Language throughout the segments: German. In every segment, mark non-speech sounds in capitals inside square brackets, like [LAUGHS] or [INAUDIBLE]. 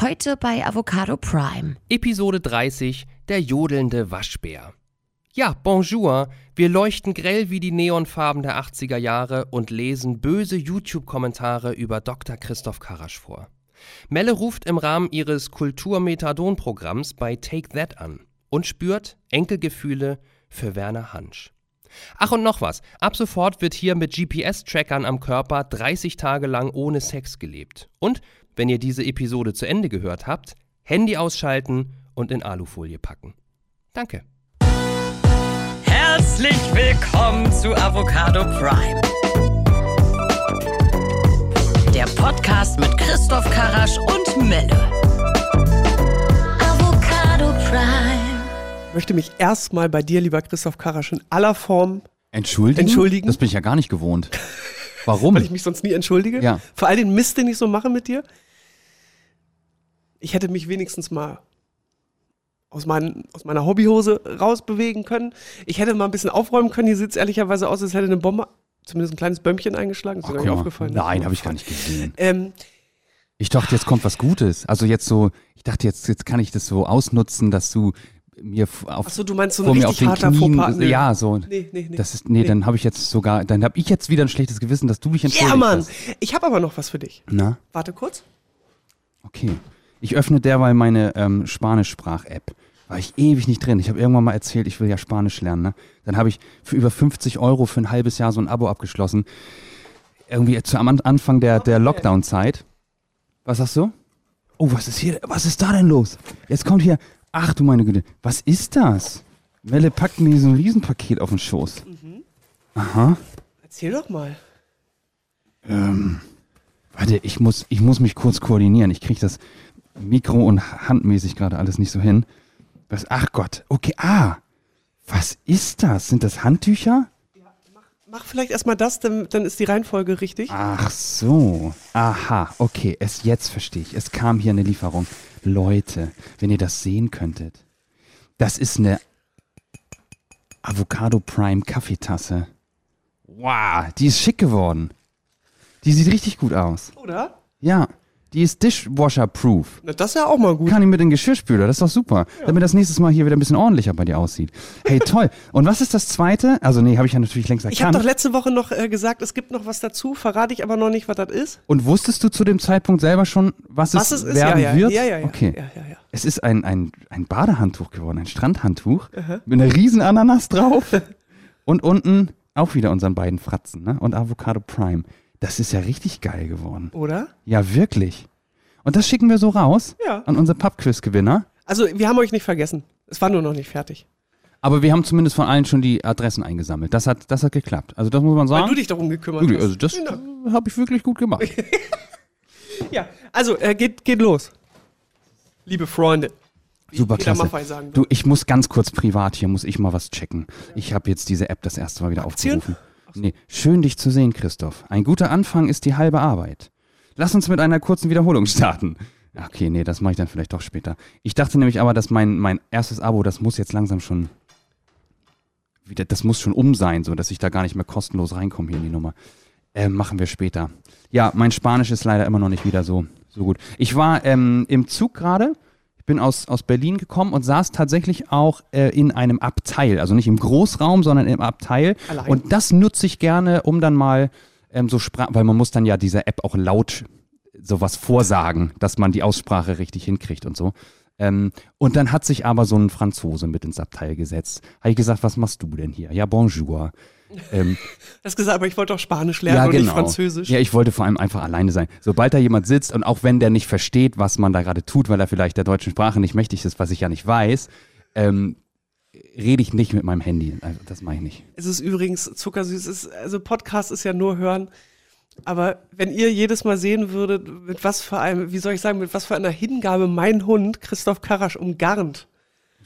Heute bei Avocado Prime. Episode 30 Der jodelnde Waschbär. Ja, bonjour. Wir leuchten grell wie die Neonfarben der 80er Jahre und lesen böse YouTube-Kommentare über Dr. Christoph Karasch vor. Melle ruft im Rahmen ihres Kultur-Methadon-Programms bei Take That an und spürt Enkelgefühle für Werner Hansch. Ach und noch was. Ab sofort wird hier mit GPS-Trackern am Körper 30 Tage lang ohne Sex gelebt. Und, wenn ihr diese Episode zu Ende gehört habt, Handy ausschalten und in Alufolie packen. Danke. Herzlich willkommen zu Avocado Prime. Der Podcast mit Christoph Karasch und Melle. Avocado Prime. Ich möchte mich erstmal bei dir, lieber Christoph Karasch, in aller Form, Entschuldigen? Entschuldigen? Das bin ich ja gar nicht gewohnt. [LAUGHS] Warum? weil ich mich sonst nie entschuldige, Ja. für all den Mist, den ich so mache mit dir. Ich hätte mich wenigstens mal aus, mein, aus meiner Hobbyhose rausbewegen können. Ich hätte mal ein bisschen aufräumen können. Hier sieht es ehrlicherweise aus, als hätte eine Bombe zumindest ein kleines Bömmchen eingeschlagen. Ist Ach, dir gar nicht aufgefallen. Nein, habe ich gar nicht gesehen. Ähm, Ich dachte, jetzt kommt was Gutes. Also jetzt so, ich dachte, jetzt, jetzt kann ich das so ausnutzen, dass du mir auf, achso, du meinst so ein richtig den harter Knien, Fauxpas? Nö. ja, so. Nee, nee, nee. Das ist, nee, Nee. dann habe ich jetzt sogar, dann habe ich jetzt wieder ein schlechtes Gewissen, dass du mich entschuldigt ja, Mann. hast. Ich habe aber noch was für dich. Na, Warte kurz. okay. Ich öffne derweil meine ähm, Spanisch-Sprach-App. War ich ewig nicht drin. Ich habe irgendwann mal erzählt, ich will ja Spanisch lernen. Ne? Dann habe ich für über 50 Euro für ein halbes Jahr so ein Abo abgeschlossen. Irgendwie zu am An- Anfang der, der Lockdown-Zeit. Was sagst du? Oh, was ist hier? Was ist da denn los? Jetzt kommt hier. Ach du meine Güte. Was ist das? Melle packt mir so ein Riesenpaket auf den Schoß. Aha. Erzähl doch mal. Ähm, warte, ich muss, ich muss mich kurz koordinieren. Ich kriege das Mikro- und handmäßig gerade alles nicht so hin. Was? Ach Gott. Okay, ah. Was ist das? Sind das Handtücher? Mach vielleicht erstmal das, dann, dann ist die Reihenfolge richtig. Ach so. Aha, okay. Es jetzt verstehe ich. Es kam hier eine Lieferung. Leute, wenn ihr das sehen könntet. Das ist eine Avocado Prime Kaffeetasse. Wow, die ist schick geworden. Die sieht richtig gut aus. Oder? Ja, die ist Dishwasher-proof. Das ist ja auch mal gut. Kann ich mit in den Geschirrspüler, das ist doch super. Damit das nächstes Mal hier wieder ein bisschen ordentlicher bei dir aussieht. Hey, [LAUGHS] toll. Und was ist das zweite? Also, nee, habe ich ja natürlich längst Ich habe erkannt. doch letzte Woche noch äh, gesagt, es gibt noch was dazu, verrate ich aber noch nicht, was das ist. Und wusstest du zu dem Zeitpunkt selber schon, was, Was es es ist, werden ja, ja, wird? ja, ja, ja. Okay. Ja, ja, ja. Es ist ein, ein, ein Badehandtuch geworden, ein Strandhandtuch mit einer riesen Ananas drauf und unten auch wieder unseren beiden Fratzen ne? und Avocado Prime. Das ist ja richtig geil geworden. Oder? Ja, wirklich. Und das schicken wir so raus Ja. an unsere Pubquiz-Gewinner. Also, wir haben euch nicht vergessen. Es war nur noch nicht fertig. Aber wir haben zumindest von allen schon die Adressen eingesammelt. Das hat, das hat geklappt. Also das muss man sagen. Weil du dich darum gekümmert Wirklich, hast. also das Dank. habe ich wirklich gut gemacht. [LAUGHS] Ja, also, äh, geht, geht los. Liebe Freunde. Super klasse. Du, ich muss ganz kurz privat hier, muss ich mal was checken. Ich habe jetzt diese App das erste Mal wieder Aktien? aufgerufen. Nee, schön dich zu sehen, Christoph. Ein guter Anfang ist die halbe Arbeit. Lass uns mit einer kurzen Wiederholung [LAUGHS] starten. Okay, nee, das mache ich dann vielleicht doch später. Ich dachte nämlich aber, dass mein, mein erstes Abo, das muss jetzt langsam schon wieder, das muss schon um sein, so dass ich da gar nicht mehr kostenlos reinkomme hier in die Nummer. Äh, machen wir später. Ja, mein Spanisch ist leider immer noch nicht wieder so, so gut. Ich war ähm, im Zug gerade. Ich bin aus, aus Berlin gekommen und saß tatsächlich auch äh, in einem Abteil. Also nicht im Großraum, sondern im Abteil. Allein? Und das nutze ich gerne, um dann mal ähm, so Sprach, weil man muss dann ja dieser App auch laut sowas vorsagen, dass man die Aussprache richtig hinkriegt und so. Ähm, und dann hat sich aber so ein Franzose mit ins Abteil gesetzt. Habe ich gesagt, was machst du denn hier? Ja, bonjour. Ähm, Du hast gesagt, aber ich wollte auch Spanisch lernen und nicht Französisch. ja, ich wollte vor allem einfach alleine sein. Sobald da jemand sitzt und auch wenn der nicht versteht, was man da gerade tut, weil er vielleicht der deutschen Sprache nicht mächtig ist, was ich ja nicht weiß, ähm, rede ich nicht mit meinem Handy. Also, das mache ich nicht. Es ist übrigens zuckersüß. Es ist, also Podcast ist ja nur hören. Aber wenn ihr jedes Mal sehen würdet, mit was für einem, wie soll ich sagen, mit was für einer Hingabe mein Hund Christoph Karasch umgarnt.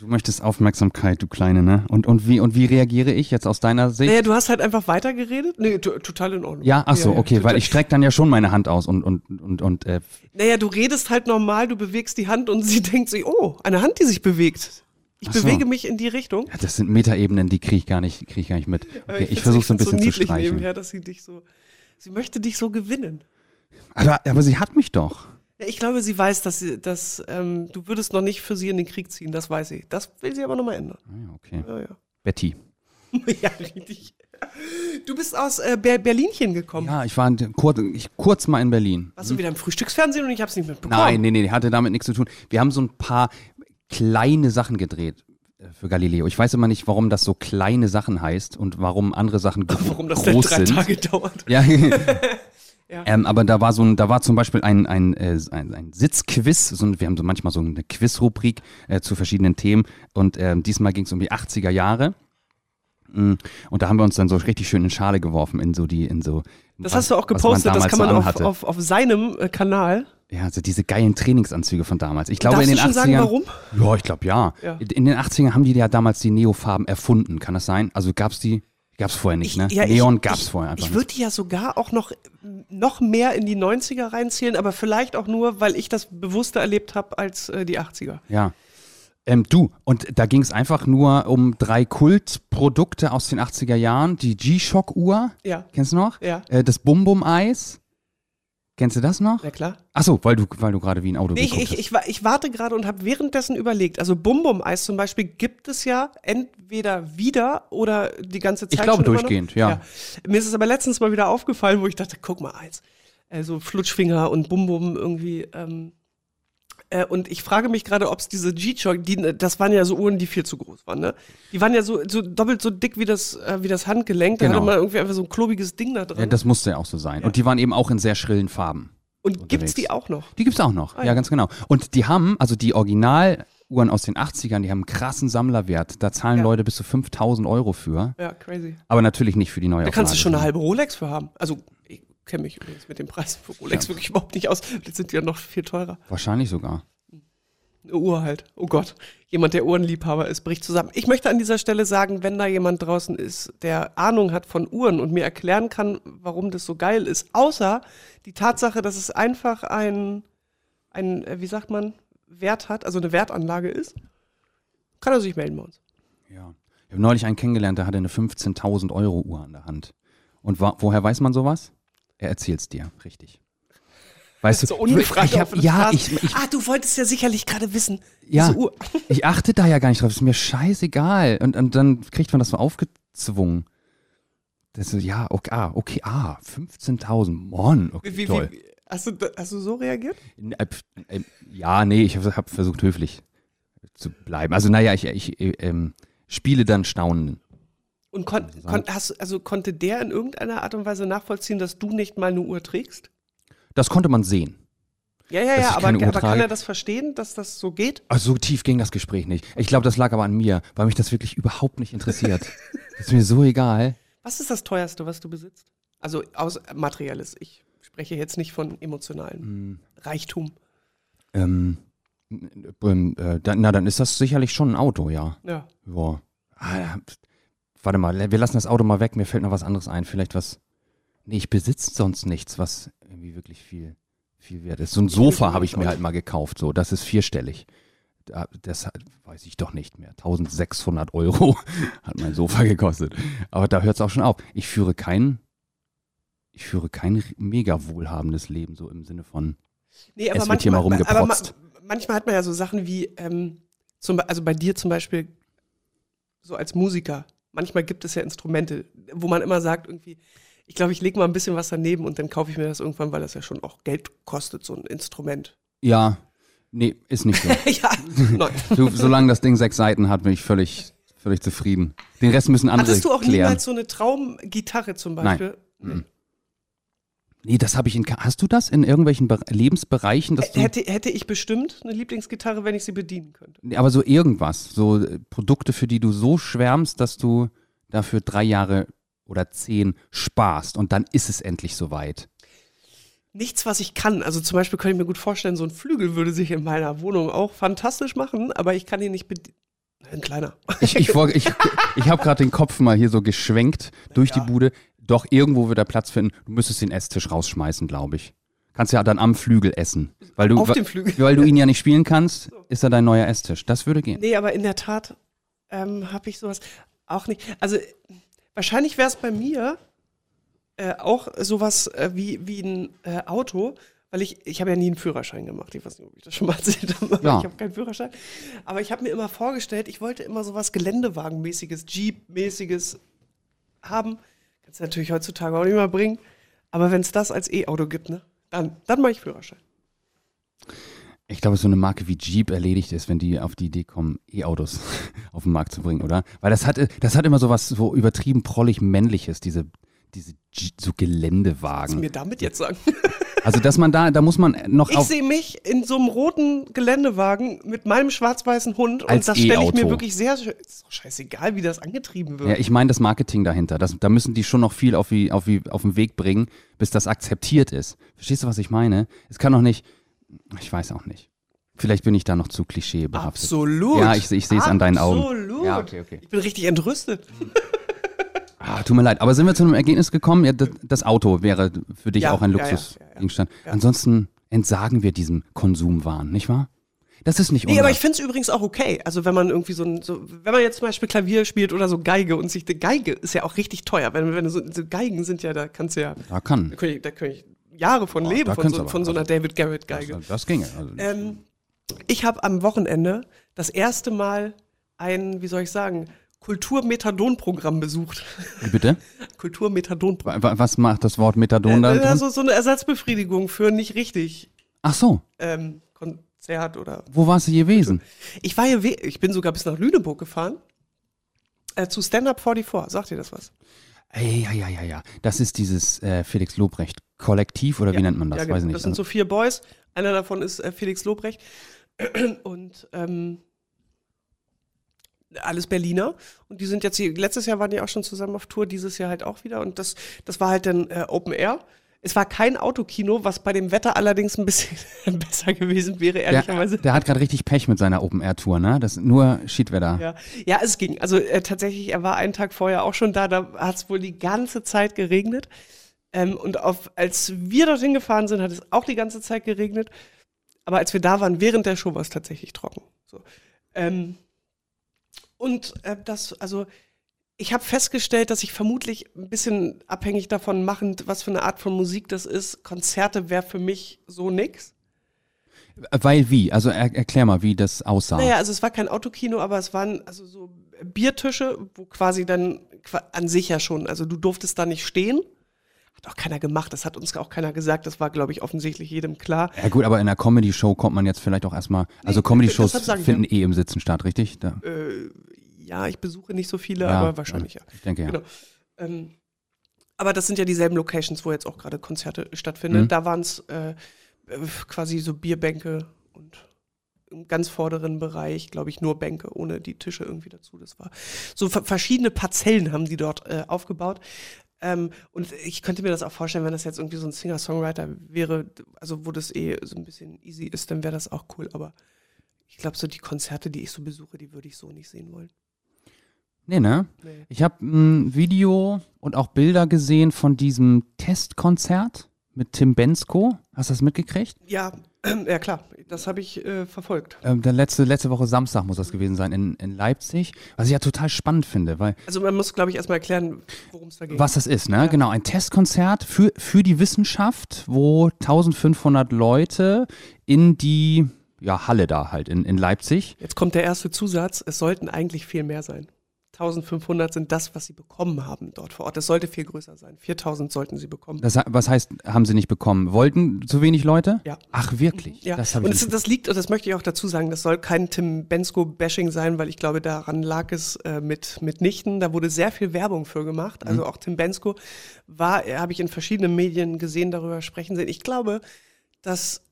Du möchtest Aufmerksamkeit, du Kleine, ne? Und, und, wie, und wie reagiere ich jetzt aus deiner Sicht? Naja, du hast halt einfach weitergeredet. Nee, total in Ordnung. ja, ach so, ja, okay, total. weil ich strecke dann ja schon meine Hand aus und, und, und, und äh, Naja, du redest halt normal, du bewegst die Hand und sie [LAUGHS] denkt sich, oh, eine Hand, die sich bewegt. Ich so. bewege mich in die Richtung. ja, das sind Metaebenen, die kriege ich gar nicht, kriege ich gar nicht mit. Okay, ich find's- versuche so ein bisschen zu niedlich streichen. nebenher, dass sie dich so, sie möchte dich so gewinnen. Aber, aber sie hat mich doch. Ich glaube, sie weiß, dass, sie, dass ähm, du würdest noch nicht für sie in den Krieg ziehen, das weiß sie. Das will sie aber nochmal ändern. Ah, okay. Ja, ja. Betty. [LAUGHS] ja, richtig. Du bist aus äh, Ber Berlinchen gekommen. Ja, ich war in- kurz, ich, kurz mal in Berlin. Warst du wieder im Frühstücksfernsehen und ich hab's nicht mitbekommen? Nein, nee, nee, hatte damit nichts zu tun. Wir haben so ein paar kleine Sachen gedreht äh, für Galileo. Ich weiß immer nicht, warum das so kleine Sachen heißt und warum andere Sachen [LAUGHS] gro Warum das denn groß drei sind. Tage dauert. Ja. [LAUGHS] Ja. Ähm, aber da war so ein, da war zum Beispiel ein, ein, äh, ein, ein Sitzquiz, so, ein- wir haben so manchmal so eine Quizrubrik äh, zu verschiedenen Themen und ähm, diesmal ging es um die 80er Jahre. Mm, Und da haben wir uns dann so richtig schön in Schale geworfen, in so die, in so. Das was- hast du auch gepostet, das kann man so auf, auf, auf seinem äh, Kanal. Ja, so diese geilen Trainingsanzüge von damals. Ich glaube Darfst in du den schon 80ern. sagen, warum? Ja, ich glaube ja. Ja. In den 80ern haben die ja damals die Neofarben erfunden, kann das sein? Also gab's die? Gab's vorher nicht, ne? ja, Neon ich, gab's ich, vorher einfach Ich würde ja sogar auch noch, noch mehr in die 90er reinzählen, aber vielleicht auch nur, weil ich das bewusster erlebt habe als äh, die 80er. Ja. Ähm, du, und da ging es einfach nur um drei Kultprodukte aus den 80er Jahren. Die G-Shock-Uhr, Ja, kennst du noch? ja, Äh, das Bum-Bum-Eis. Kennst du das noch? na klar. Achso, weil du, weil du gerade wie ein Auto Nee, ich, ich, ich, ich warte gerade und habe währenddessen überlegt. Also Bum Bum Eis zum Beispiel gibt es ja entweder wieder oder die ganze Zeit. Ich glaube durchgehend, ja. Mir ist es aber letztens mal wieder aufgefallen, wo ich dachte, guck mal Eis. Also Flutschfinger und Bum Bum irgendwie. Ähm, äh, und ich frage mich gerade, ob es diese G-Shock, die, das waren ja so Uhren, die viel zu groß waren, ne? Die waren ja so, so doppelt so dick wie das, äh, wie das Handgelenk. Da Genau. hatte man irgendwie einfach so ein klobiges Ding da drin. Ja, das musste ja auch so sein. Und die waren eben auch in sehr schrillen Farben. und gibt's unterwegs. die auch noch? Die gibt's auch noch, Ah, ja. ja. ganz genau. Und die haben, also die Originaluhren aus den 80ern, die haben einen krassen Sammlerwert. Da zahlen Ja. Leute bis zu 5000 Euro für. Ja, crazy. Aber natürlich nicht für die neue Da kannst du schon eine halbe Rolex für haben. Also, kenne mich übrigens mit den Preisen für Rolex wirklich überhaupt nicht aus. Jetzt sind die ja noch viel teurer. Wahrscheinlich sogar. Eine Uhr halt. Oh Gott. Jemand, der Uhrenliebhaber ist, bricht zusammen. Ich möchte an dieser Stelle sagen, wenn da jemand draußen ist, der Ahnung hat von Uhren und mir erklären kann, warum das so geil ist, außer die Tatsache, dass es einfach ein, ein äh, wie sagt man, Wert hat, also eine Wertanlage ist, kann er sich melden bei uns. Ja. Ich habe neulich einen kennengelernt, der hatte eine 15.000 Euro Uhr an der Hand. Und woher weiß man sowas? Er erzählt's dir, richtig. [LAUGHS] Weißt du, So ungefragt ich hab, ja, ich, ich, ah, du wolltest ja sicherlich gerade wissen, Ja. [LAUGHS] ich achte da ja gar nicht drauf, ist mir scheißegal. Und, und dann kriegt man das so aufgezwungen. Das ist ja, okay, ah, okay, ah, 15.000, Mann, okay, Wie, wie, toll. wie, hast, du, hast du so reagiert? Äh, äh, Ja, nee, ich habe hab versucht, höflich zu bleiben. Also, naja, ich, ich äh, ähm, spiele dann Staunen. Und kon, kon, hast, also konnte der in irgendeiner Art und Weise nachvollziehen, dass du nicht mal eine Uhr trägst? Das konnte man sehen. Ja, ja, ja, aber, aber kann er das verstehen, dass das so geht? Also so tief ging das Gespräch nicht. Ich glaube, das lag aber an mir, weil mich das wirklich überhaupt nicht interessiert. [LAUGHS] das ist mir so egal. Was ist das teuerste, was du besitzt? Also aus materielles. Ich spreche jetzt nicht von emotionalen Hm, Reichtum. ähm, ähm, äh, na, dann ist das sicherlich schon ein Auto, ja. Ja. Ja. Ah, warte mal, wir lassen das Auto mal weg. Mir fällt noch was anderes ein. Vielleicht was. Nee, ich besitze sonst nichts, was irgendwie wirklich viel, viel wert ist. So ein Sofa habe ich mir halt mal gekauft. So, das ist vierstellig. Da- Das weiß ich doch nicht mehr. 1600 Euro [LAUGHS] hat mein Sofa gekostet. Aber da hört es auch schon auf. Ich führe kein, ich führe kein mega wohlhabendes Leben, so im Sinne von. Nee, Es wird hier mal aber ma, rumgeprotzt. manchmal hat man ja so Sachen wie, ähm, zum, also bei dir zum Beispiel, so als Musiker, manchmal gibt es ja Instrumente, wo man immer sagt, irgendwie, ich glaube, ich lege mal ein bisschen was daneben und dann kaufe ich mir das irgendwann, weil das ja schon auch Geld kostet, so ein Instrument. Ja, nee, ist nicht so. [LAUGHS] ja, nein. Du, solange das Ding sechs Seiten hat, bin ich völlig, völlig zufrieden. Den Rest müssen andere Hattest du auch klären. niemals so eine Traumgitarre zum Beispiel? Mhm. Nee, das habe ich in. Hast du das in irgendwelchen Be Lebensbereichen? Dass du, Hätte, hätte ich bestimmt eine Lieblingsgitarre, wenn ich sie bedienen könnte. Nee, aber so irgendwas, so äh, Produkte, für die du so schwärmst, dass du dafür drei Jahre oder zehn sparst und dann ist es endlich soweit. Nichts, was ich kann. Also zum Beispiel könnte ich mir gut vorstellen, so ein Flügel würde sich in meiner Wohnung auch fantastisch machen, aber ich kann ihn nicht bedienen. Ein kleiner. Ich, ich, [LAUGHS] ich, ich habe gerade den Kopf mal hier so geschwenkt durch die Bude. Doch irgendwo wird er Platz finden. Du müsstest den Esstisch rausschmeißen, glaube ich. Kannst ja dann am Flügel essen. Weil du, Auf dem Flügel. [LAUGHS] Weil du ihn ja nicht spielen kannst, ist er dein neuer Esstisch. Das würde gehen. Nee, aber in der Tat ähm, habe ich sowas auch nicht. Also wahrscheinlich wäre es bei mir äh, auch sowas äh, wie, wie ein äh, Auto, weil ich, ich habe ja nie einen Führerschein gemacht. Ich weiß nicht, ob ich das schon mal [LAUGHS] erzählt habe. Ja. Ich habe keinen Führerschein. Aber ich habe mir immer vorgestellt, ich wollte immer sowas Geländewagenmäßiges, Jeep-mäßiges haben. Kannst du natürlich heutzutage auch nicht mehr bringen. Aber wenn es das als E-Auto gibt, ne, dann, dann mache ich Führerschein. Ich glaube, so eine Marke wie Jeep erledigt ist, wenn die auf die Idee kommen, E-Autos [LAUGHS] auf den Markt zu bringen, oder? Weil das hat, das hat immer so was so übertrieben prollig männliches, diese, diese G so Was du Geländewagen. mir damit jetzt sagen? [LAUGHS] Also, dass man da, da muss man noch Ich sehe mich in so einem roten Geländewagen mit meinem schwarz-weißen Hund und das stelle ich mir wirklich sehr. Ist doch scheißegal, wie das angetrieben wird. Ja, ich meine das Marketing dahinter. Das, da müssen die schon noch viel auf, auf, auf den Weg bringen, bis das akzeptiert ist. Verstehst du, was ich meine? Es kann doch nicht. Ich weiß auch nicht. Vielleicht bin ich da noch zu klischeebehaftet. Absolut. Ja, ich, ich sehe es an deinen Augen. Absolut. Ja, okay, okay. Ich bin richtig entrüstet. [LAUGHS] Ah, tut mir leid, aber sind wir zu einem Ergebnis gekommen? Ja, das, das Auto wäre für dich Ja, auch ein ja, ja, Luxusgegenstand. Ansonsten entsagen wir diesem Konsumwahn, nicht wahr? Das ist nicht Nee, unser. aber ich finde es übrigens auch okay. Also wenn man irgendwie so ein, so, wenn man jetzt zum Beispiel Klavier spielt oder so Geige und sich, die Geige ist ja auch richtig teuer. Wenn, wenn so, so Geigen sind ja, da kannst du ja, da kann. da kann ich, da kann ich Jahre von Oh, leben, von so, aber. von so einer Also, David Garrett Geige. Das, das ginge. Also, Ähm, ich habe am Wochenende das erste Mal ein, wie soll ich sagen, Kulturmethadon-Programm besucht. Wie bitte? [LAUGHS] Kulturmethadon-Programm. Wa- wa- Was macht das Wort Methadon da? Äh, drin? also so eine Ersatzbefriedigung für nicht richtig Ach so, ähm, Konzert oder. wo warst du gewesen? Ich war hier, ich bin sogar bis nach Lüneburg gefahren. Äh, zu Stand Up 44. Sagt ihr das was? Ey, ja, ja, ja, ja. Das ist dieses äh, Felix Lobrecht Kollektiv oder wie nennt man das? Ja, genau. Weiß ich nicht. Das sind so vier Boys. Einer davon ist äh, Felix Lobrecht. [CLEARS THROAT] Und ähm, alles Berliner. Und die sind jetzt hier, letztes Jahr waren die auch schon zusammen auf Tour, dieses Jahr halt auch wieder. Und das, das war halt dann äh, Open Air. Es war kein Autokino, was bei dem Wetter allerdings ein bisschen [LAUGHS] besser gewesen wäre, der, ehrlicherweise. der hat gerade richtig Pech mit seiner Open-Air-Tour, ne? Das ist nur Schiedwetter. Ja. ja, es ging. Also äh, tatsächlich, er war einen Tag vorher auch schon da, da hat es wohl die ganze Zeit geregnet. Ähm, und auf, als wir dorthin gefahren sind, hat es auch die ganze Zeit geregnet. Aber als wir da waren, während der Show war es tatsächlich trocken. So. Ähm, und äh, das, also ich habe festgestellt, dass ich vermutlich ein bisschen abhängig davon machend, was für eine Art von Musik das ist. Konzerte wäre für mich so nix. Weil wie? Also er, erklär mal, wie das aussah. Naja, also es war kein Autokino, aber es waren also so Biertische, wo quasi dann an sich ja schon, also du durftest da nicht stehen. Hat auch keiner gemacht, das hat uns auch keiner gesagt, das war, glaube ich, offensichtlich jedem klar. Ja gut, aber in einer Comedy-Show kommt man jetzt vielleicht auch erstmal, also Comedy-Shows sag ich finden eh im Sitzen statt, richtig? Da, Äh, ja, ich besuche nicht so viele, Ja, aber wahrscheinlich ja. Ich denke ja. Genau. Ähm, aber das sind ja dieselben Locations, wo jetzt auch gerade Konzerte stattfinden. Mhm. Da waren es äh, quasi so Bierbänke und im ganz vorderen Bereich, glaube ich, nur Bänke, ohne die Tische irgendwie dazu. Das war so ver verschiedene Parzellen haben die dort äh, aufgebaut. Ähm, und ich könnte mir das auch vorstellen, wenn das jetzt irgendwie so ein Singer-Songwriter wäre, also wo das eh so ein bisschen easy ist, dann wäre das auch cool. Aber ich glaube, so die Konzerte, die ich so besuche, die würde ich so nicht sehen wollen. Nee, ne? Nee. Ich habe ein Video und auch Bilder gesehen von diesem Testkonzert mit Tim Bensko. Hast du das mitgekriegt? Ja, [CLEARS THROAT] ja klar, das habe ich äh, verfolgt. Ähm, der letzte, letzte Woche Samstag muss das gewesen sein in, in Leipzig. Was ich ja total spannend finde, weil Also man muss, glaube ich, erstmal erklären, worum es da geht. was das ist, ne? Genau, ein Testkonzert für, für die Wissenschaft, wo 1500 Leute in die ja, Halle da halt in, in Leipzig. Jetzt kommt der erste Zusatz, es sollten eigentlich viel mehr sein. 1500 sind das, was sie bekommen haben dort vor Ort. Es sollte viel größer sein. 4000 sollten sie bekommen. Das, was heißt, haben sie nicht bekommen? Wollten zu wenig Leute? Ja. Ach, wirklich? Ja, Das und ich das, das liegt, und das möchte ich auch dazu sagen, das soll kein Tim Bensko-Bashing sein, weil ich glaube, daran lag es äh, mit, mitnichten. Da wurde sehr viel Werbung für gemacht. Also auch Tim Bensko war, äh, habe ich in verschiedenen Medien gesehen, darüber sprechen sehen. Ich glaube, dass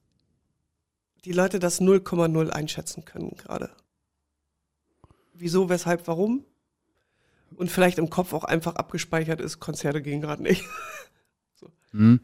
die Leute das 0,0 einschätzen können gerade. Wieso, weshalb, warum? Und vielleicht im Kopf auch einfach abgespeichert ist, Konzerte gehen gerade nicht. [LAUGHS] Hm.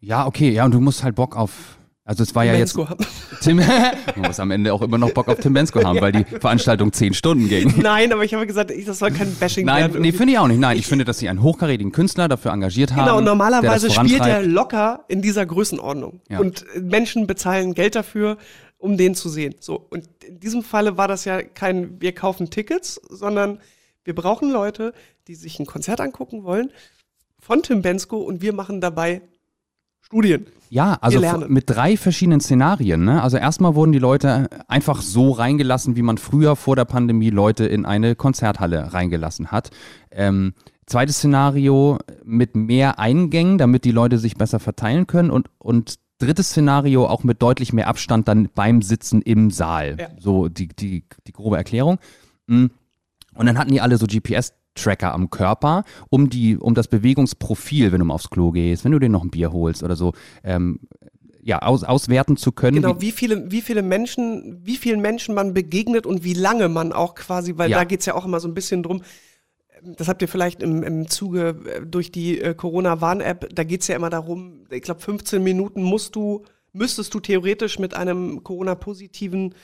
Ja, okay, ja, und du musst halt Bock auf. Also es war ja jetzt. Bensko haben. [LAUGHS] Tim, [LAUGHS] du musst am Ende auch immer noch Bock auf Tim Bensko haben, weil die Veranstaltung zehn Stunden ging. Nein, aber ich habe gesagt, ich, das soll kein Bashing Nein, werden. nee, finde ich auch nicht. Nein, ich finde, dass sie einen hochkarätigen Künstler dafür engagiert haben. Genau, und normalerweise spielt er locker in dieser Größenordnung. Ja. Und äh, Menschen bezahlen Geld dafür, um den zu sehen. So, und in diesem Falle war das ja kein, wir kaufen Tickets, sondern wir brauchen Leute, die sich ein Konzert angucken wollen von Tim Bensko und wir machen dabei Studien. Ja, also mit drei verschiedenen Szenarien. Ne? Also erstmal wurden die Leute einfach so reingelassen, wie man früher vor der Pandemie Leute in eine Konzerthalle reingelassen hat. Ähm, zweites Szenario mit mehr Eingängen, damit die Leute sich besser verteilen können. Und, und drittes Szenario auch mit deutlich mehr Abstand dann beim Sitzen im Saal. Ja. So die, die, die grobe Erklärung. Mm. Und dann hatten die alle so GPS-Tracker am Körper, um die, um das Bewegungsprofil, wenn du mal aufs Klo gehst, wenn du dir noch ein Bier holst oder so, ähm, ja, aus, auswerten zu können. Genau, wie, wie viele, wie viele Menschen, wie vielen Menschen man begegnet und wie lange man auch quasi, weil Ja. da geht's ja auch immer so ein bisschen drum, das habt ihr vielleicht im, im Zuge äh, durch die äh, Corona-Warn-App, da geht's ja immer darum, ich glaube 15 Minuten musst du, müsstest du theoretisch mit einem Corona-positiven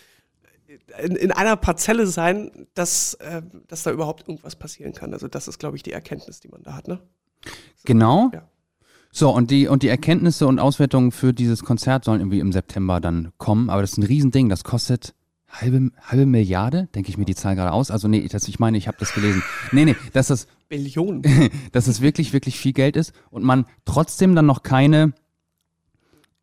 in, in einer Parzelle sein, dass, äh, dass da überhaupt irgendwas passieren kann. Also das ist, glaube ich, die Erkenntnis, die man da hat. Ne? genau. Ja. So, und die, und die Erkenntnisse und Auswertungen für dieses Konzert sollen irgendwie im September dann kommen. Aber das ist ein Riesending, das kostet halbe, halbe Milliarde, denke ich mir die Zahl gerade aus. Also nee, das, ich meine, ich habe das gelesen. Nee, nee, dass das, [LAUGHS] Billionen. [LAUGHS] dass es wirklich, wirklich viel Geld ist und man trotzdem dann noch keine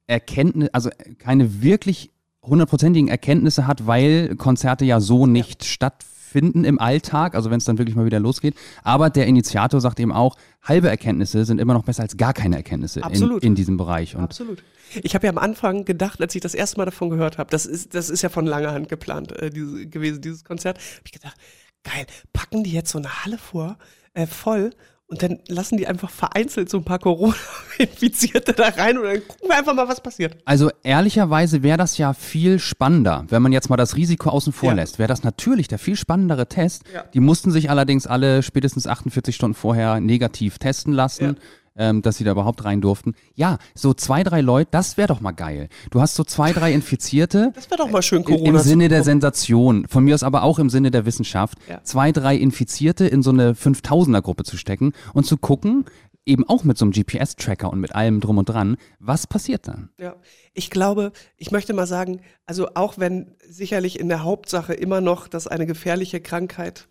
Erkenntnis, also keine wirklich hundertprozentigen Erkenntnisse hat, weil Konzerte ja so nicht stattfinden im Alltag, also wenn es dann wirklich mal wieder losgeht. Aber der Initiator sagt eben auch, halbe Erkenntnisse sind immer noch besser als gar keine Erkenntnisse in, in diesem Bereich. Und Absolut. Ich habe ja am Anfang gedacht, als ich das erste Mal davon gehört habe, das ist, das ist ja von langer Hand geplant äh, diese, gewesen, dieses Konzert, habe ich gedacht, geil, packen die jetzt so eine Halle vor, äh, voll und dann lassen die einfach vereinzelt so ein paar Corona-Infizierte da rein und dann gucken wir einfach mal, was passiert. Also ehrlicherweise wäre das ja viel spannender, wenn man jetzt mal das Risiko außen vor Ja. lässt. Wäre das natürlich der viel spannendere Test. Ja. Die mussten sich allerdings alle spätestens 48 Stunden vorher negativ testen lassen. Ähm, dass sie da überhaupt rein durften. Ja, so zwei, drei Leute, das wäre doch mal geil. Du hast so zwei, drei Infizierte. [LAUGHS] Das wäre doch mal schön, Im, Corona. Im Sinne zu der. Sensation, von mir aus aber auch im Sinne der Wissenschaft, Ja. zwei, drei Infizierte in so eine 5000er-Gruppe zu stecken und zu gucken, eben auch mit so einem GPS-Tracker und mit allem drum und dran, was passiert dann? Ja, ich glaube, ich möchte mal sagen, also auch wenn sicherlich in der Hauptsache immer noch das eine gefährliche Krankheit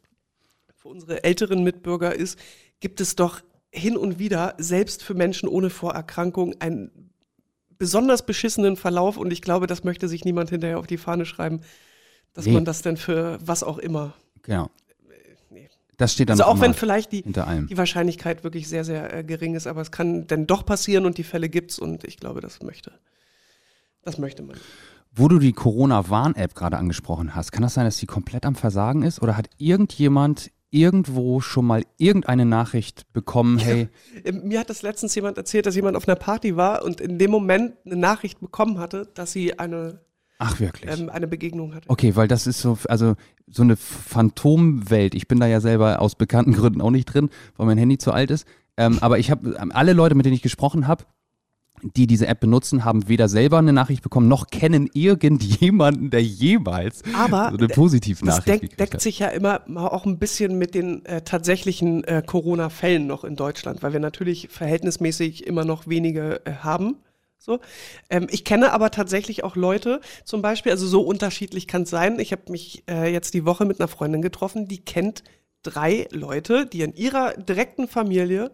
für unsere älteren Mitbürger ist, gibt es doch hin und wieder, selbst für Menschen ohne Vorerkrankung, einen besonders beschissenen Verlauf und ich glaube, das möchte sich niemand hinterher auf die Fahne schreiben, dass Nee. man das denn für was auch immer. Genau. nee. Das steht dann Also auch wenn vielleicht die, die Wahrscheinlichkeit wirklich sehr, sehr äh, gering ist, aber es kann denn doch passieren und die Fälle gibt's und ich glaube, das möchte, das möchte man. Wo du die Corona-Warn-App gerade angesprochen hast, kann das sein, dass die komplett am Versagen ist? Oder hat irgendjemand irgendwo schon mal irgendeine Nachricht bekommen, hey, Äh, Mir hat das letztens jemand erzählt, dass jemand auf einer Party war und in dem Moment eine Nachricht bekommen hatte, dass sie eine, ach wirklich? ähm, eine Begegnung hatte. Okay, weil das ist so, also so eine Phantomwelt. Ich bin da ja selber aus bekannten Gründen auch nicht drin, weil mein Handy zu alt ist. Ähm, aber ich habe alle Leute, mit denen ich gesprochen habe, die diese App benutzen, haben weder selber eine Nachricht bekommen, noch kennen irgendjemanden, der jemals Aber so eine Positivnachricht Das deckt, gekriegt deckt hat. sich ja immer mal auch ein bisschen mit den äh, tatsächlichen äh, Corona-Fällen noch in Deutschland, weil wir natürlich verhältnismäßig immer noch wenige äh, haben. So. Ähm, ich kenne aber tatsächlich auch Leute, zum Beispiel, also so unterschiedlich kann es sein. Ich habe mich äh, jetzt die Woche mit einer Freundin getroffen, die kennt drei Leute, die in ihrer direkten Familie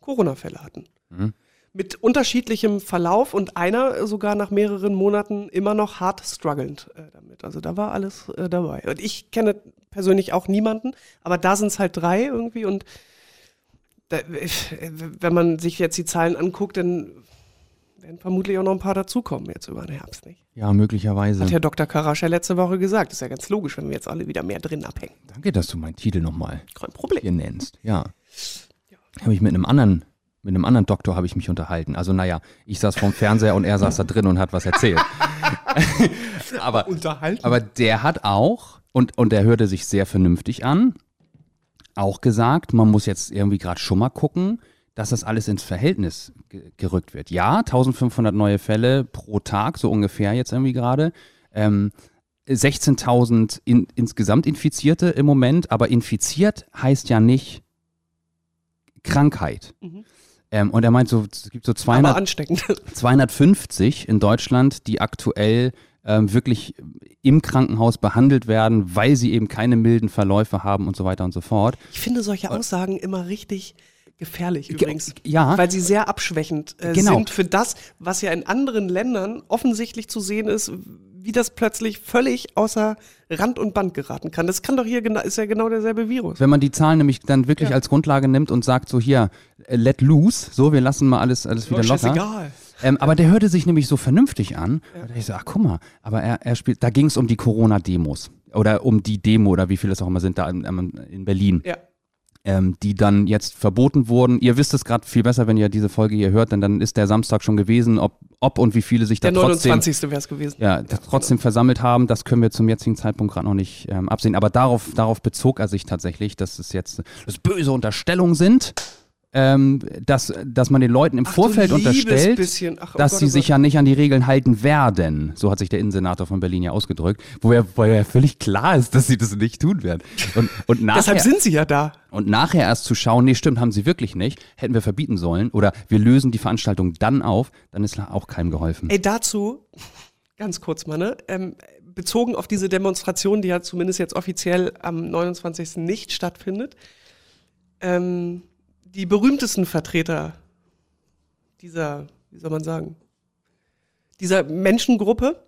Corona-Fälle hatten. Mhm. Mit unterschiedlichem Verlauf und einer sogar nach mehreren Monaten immer noch hart strugglend äh, damit. Also da war alles äh, dabei. Und ich kenne persönlich auch niemanden, aber da sind es halt drei irgendwie und da, äh, wenn man sich jetzt die Zahlen anguckt, dann werden vermutlich auch noch ein paar dazukommen jetzt über den Herbst, nicht? Ja, möglicherweise. Hat ja Dr. Karasch ja letzte Woche gesagt. Ist ja ganz logisch, wenn wir jetzt alle wieder mehr drin abhängen. Danke, dass du meinen Titel nochmal hier nennst. Ja. Habe ich mit einem anderen, mit einem anderen Doktor habe ich mich unterhalten. Also naja, ich saß vorm Fernseher und er saß da drin und hat was erzählt. [LAUGHS] aber, Unterhalten. aber der hat auch, und, und der hörte sich sehr vernünftig an, auch gesagt, man muss jetzt irgendwie gerade schon mal gucken, dass das alles ins Verhältnis ge gerückt wird. Ja, 1500 neue Fälle pro Tag, so ungefähr jetzt irgendwie gerade. Ähm, 16.000 in, insgesamt Infizierte im Moment, aber infiziert heißt ja nicht Krankheit. Mhm. Ähm, und er meint so, es gibt so aber 200, ansteckend. [LAUGHS] 250 in Deutschland, die aktuell ähm, wirklich im Krankenhaus behandelt werden, weil sie eben keine milden Verläufe haben und so weiter und so fort. Ich finde solche Aussagen immer richtig gefährlich übrigens. ja. Weil sie sehr abschwächend äh, Genau. sind für das, was ja in anderen Ländern offensichtlich zu sehen ist, wie das plötzlich völlig außer Rand und Band geraten kann. Das kann doch hier genau, ist ja genau derselbe Virus. Wenn man die Zahlen nämlich dann wirklich Ja. als Grundlage nimmt und sagt so hier, äh, let loose, so, wir lassen mal alles, alles wieder locker. scheißegal. Ähm, aber der hörte sich nämlich so vernünftig an. Und ich so, ach guck mal, aber er, er spielt, da ging es um die Corona-Demos. Oder um die Demo oder wie viele es auch immer sind da in, in Berlin. Ja. Ähm, die dann jetzt verboten wurden. Ihr wisst es gerade viel besser, wenn ihr diese Folge hier hört, denn dann ist der Samstag schon gewesen, ob, ob und wie viele sich da Der trotzdem, 29. wäre es gewesen. ja, trotzdem versammelt haben. Das können wir zum jetzigen Zeitpunkt gerade noch nicht ähm, absehen. Aber darauf, darauf bezog er sich tatsächlich, dass es jetzt dass böse Unterstellungen sind. Ähm, dass, dass man den Leuten im Ach, Vorfeld unterstellt. Ach, oh dass Gott, sie oh sich Gott. ja nicht an die Regeln halten werden. So hat sich der Innensenator von Berlin ja ausgedrückt, wo ja, wo ja völlig klar ist, dass sie das nicht tun werden. Und, und [LAUGHS] nachher, Deshalb sind sie ja da. und nachher erst zu schauen, nee, stimmt, haben sie wirklich nicht, hätten wir verbieten sollen oder wir lösen die Veranstaltung dann auf, dann ist auch keinem geholfen. Ey, dazu, [LAUGHS] ganz kurz mal, ne? Ähm, bezogen auf diese Demonstration, die ja zumindest jetzt offiziell am 29. nicht stattfindet, ähm, die berühmtesten Vertreter dieser, wie soll man sagen, dieser Menschengruppe,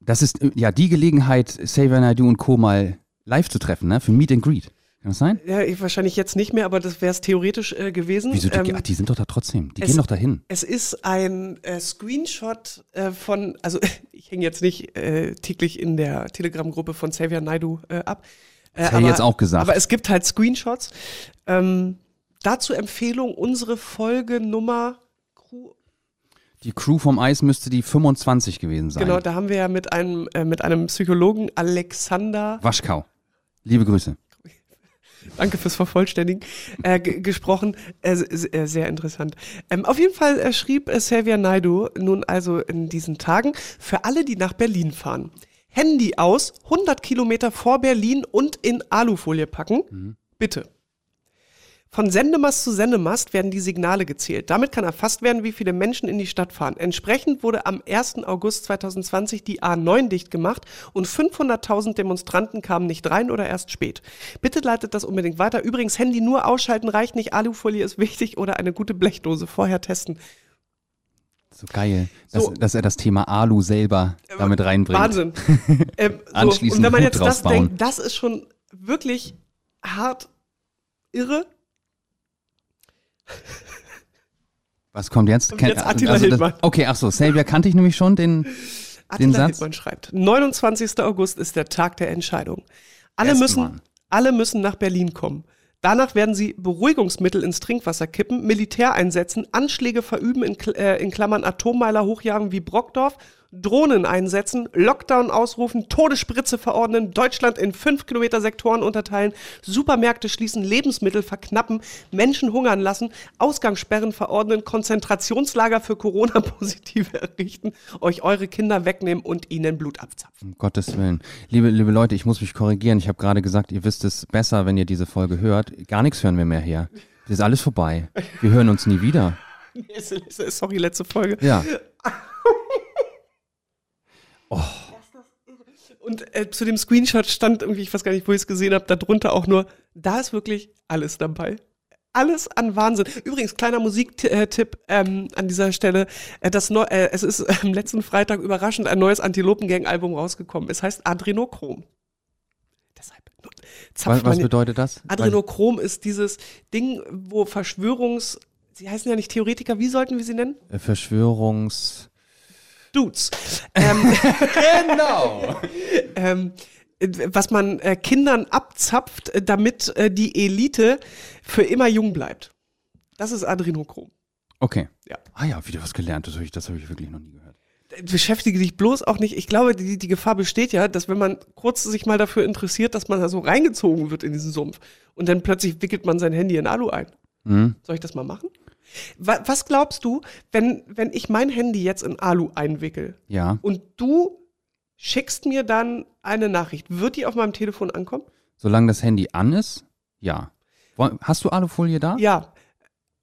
Das ist äh, ja die Gelegenheit, Xavier Naidoo und Co. mal live zu treffen, ne? Für Meet and Greet. Kann das sein? ja, ich, wahrscheinlich jetzt nicht mehr, aber das wäre es theoretisch äh, gewesen. Wieso? Die, Ähm, ach, die sind doch da trotzdem. Die es- gehen doch dahin. Es ist ein äh, Screenshot äh, von, also [LAUGHS] ich hänge jetzt nicht äh, täglich in der Telegram-Gruppe von Xavier Naidu äh, ab. Äh, Das hätte ich jetzt auch gesagt. Aber es gibt halt Screenshots. Ähm, dazu Empfehlung unsere Folge Nummer, Crew- Die Crew vom Eis müsste die 25 gewesen sein. genau, da haben wir ja mit einem, äh, mit einem Psychologen, Alexander, Waschkau. Liebe Grüße. danke fürs Vervollständigen, äh, gesprochen. Äh, äh, sehr interessant. Ähm, auf jeden Fall äh, schrieb äh, Xavier Naidu nun also in diesen Tagen für alle, die nach Berlin fahren. Handy aus, 100 Kilometer vor Berlin und in Alufolie packen. Bitte. Von Sendemast zu Sendemast werden die Signale gezählt. Damit kann erfasst werden, wie viele Menschen in die Stadt fahren. Entsprechend wurde am 1. August 2020 die A9 dicht gemacht und 500.000 Demonstranten kamen nicht rein oder erst spät. Bitte leitet das unbedingt weiter. Übrigens, Handy nur ausschalten reicht nicht. Alufolie ist wichtig oder eine gute Blechdose vorher testen. So geil, dass, So. dass er das Thema Alu selber damit reinbringt. Wahnsinn. [LAUGHS] ähm, so, Anschließend und wenn man jetzt das denkt, das ist schon wirklich hart irre. [LAUGHS] Was kommt jetzt? Und jetzt Attila das- Hildmann. Okay, ach so, Xavier kannte ich nämlich schon, den, den Attila Satz. Hildmann schreibt, 29. August ist der Tag der Entscheidung. Alle Erst müssen, Mann. alle müssen nach Berlin kommen. Danach werden sie Beruhigungsmittel ins Trinkwasser kippen, Militär einsetzen, Anschläge verüben, in, äh, in Klammern Atommeiler hochjagen wie Brockdorf, Drohnen einsetzen, Lockdown ausrufen, Todesspritze verordnen, Deutschland in 5 Kilometer Sektoren unterteilen, Supermärkte schließen, Lebensmittel verknappen, Menschen hungern lassen, Ausgangssperren verordnen, Konzentrationslager für Corona-Positive [LAUGHS] errichten, euch eure Kinder wegnehmen und ihnen Blut abzapfen. Um Gottes Willen. Liebe, liebe Leute, ich muss mich korrigieren. Ich habe gerade gesagt, ihr wisst es besser, wenn ihr diese Folge hört. Gar nichts hören wir mehr her. Das ist alles vorbei. Wir hören uns nie wieder. [LAUGHS] Sorry, letzte Folge. Ja. [LAUGHS] Und äh, zu dem Screenshot stand irgendwie, ich weiß gar nicht, wo ich es gesehen habe, darunter auch nur, da ist wirklich alles dabei. Alles an Wahnsinn. Übrigens, kleiner Musiktipp ähm, an dieser Stelle. Äh, das Neu äh, es ist am letzten Freitag überraschend ein neues Antilopengang-Album rausgekommen. Es heißt Adrenochrom. Deshalb Was, was bedeutet das? Adrenochrom ist dieses Ding, wo Verschwörungs... Sie heißen ja nicht Theoretiker, wie sollten wir sie nennen? Äh, Verschwörungs... Dudes. [LAUGHS] Ähm, genau. ähm, äh, was man äh, Kindern abzapft, äh, damit äh, die Elite für immer jung bleibt. Das ist Adrenochrom. Okay. Ja. Ah ja, wieder was gelernt. Das habe ich, das hab ich wirklich noch nie gehört. Äh, Beschäftige dich bloß auch nicht. Ich glaube, die, die Gefahr besteht ja, dass wenn man kurz sich mal dafür interessiert, dass man da so reingezogen wird in diesen Sumpf und dann plötzlich wickelt man sein Handy in Alu ein. Hm? Soll ich das mal machen? Wa was glaubst du, wenn, wenn ich mein Handy jetzt in Alu einwickel Ja. und du schickst mir dann eine Nachricht, wird die auf meinem Telefon ankommen? Solange das Handy an ist, ja. Hast du Alufolie da? Ja.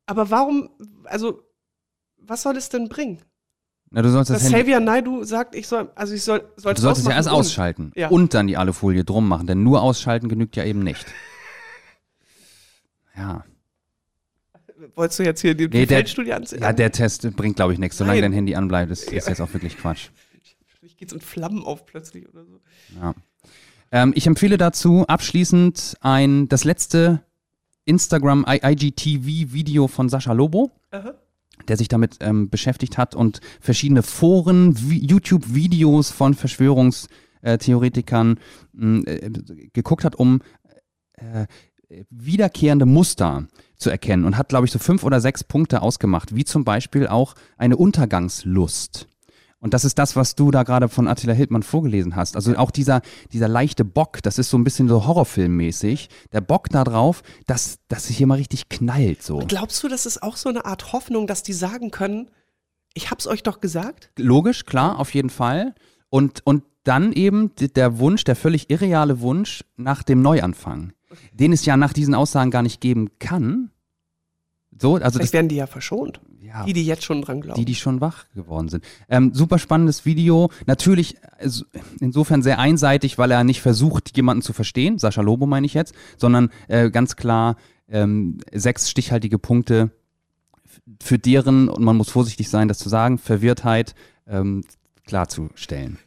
Aber warum, also, was soll es denn bringen? Na, du sollst das Dass Handy. Xavier Naidu sagt, ich soll, also ich soll, soll Du solltest ja erst ausschalten Ja. und dann die Alufolie drum machen, denn nur ausschalten genügt ja eben nicht. Ja. Wolltest du jetzt hier die Nee, Feldstudie anziehen? Ja, der Test bringt, glaube ich, nichts. Solange Nein. dein Handy anbleibt, ist, ist jetzt auch wirklich Quatsch. [LAUGHS] Vielleicht geht's in Flammen auf plötzlich oder so. Ja. Ähm, ich empfehle dazu abschließend ein, das letzte Instagram IGTV-Video von Sascha Lobo, Aha. der sich damit ähm, beschäftigt hat und verschiedene Foren, Vi- YouTube-Videos von Verschwörungstheoretikern mh, äh, geguckt hat, um äh, wiederkehrende Muster zu erkennen und hat, glaube ich, so fünf oder sechs Punkte ausgemacht, wie zum Beispiel auch eine Untergangslust. Und das ist das, was du da gerade von Attila Hildmann vorgelesen hast. Also auch dieser, dieser leichte Bock, das ist so ein bisschen so Horrorfilmmäßig. Der Bock da drauf, dass, dass es hier mal richtig knallt so. Glaubst du, das ist auch so eine Art Hoffnung, dass die sagen können, ich hab's euch doch gesagt? Logisch, klar, auf jeden Fall. Und, und dann eben der Wunsch, der völlig irreale Wunsch nach dem Neuanfang, den es ja nach diesen Aussagen gar nicht geben kann. So, also Vielleicht das, werden die ja verschont. ja, Die, die jetzt schon dran glauben. die, die schon wach geworden sind. Ähm, super spannendes Video. Natürlich äh, so- insofern sehr einseitig, weil er nicht versucht, jemanden zu verstehen, Sascha Lobo meine ich jetzt, sondern äh, ganz klar ähm, sechs stichhaltige Punkte für deren, und man muss vorsichtig sein, das zu sagen, Verwirrtheit ähm, klarzustellen.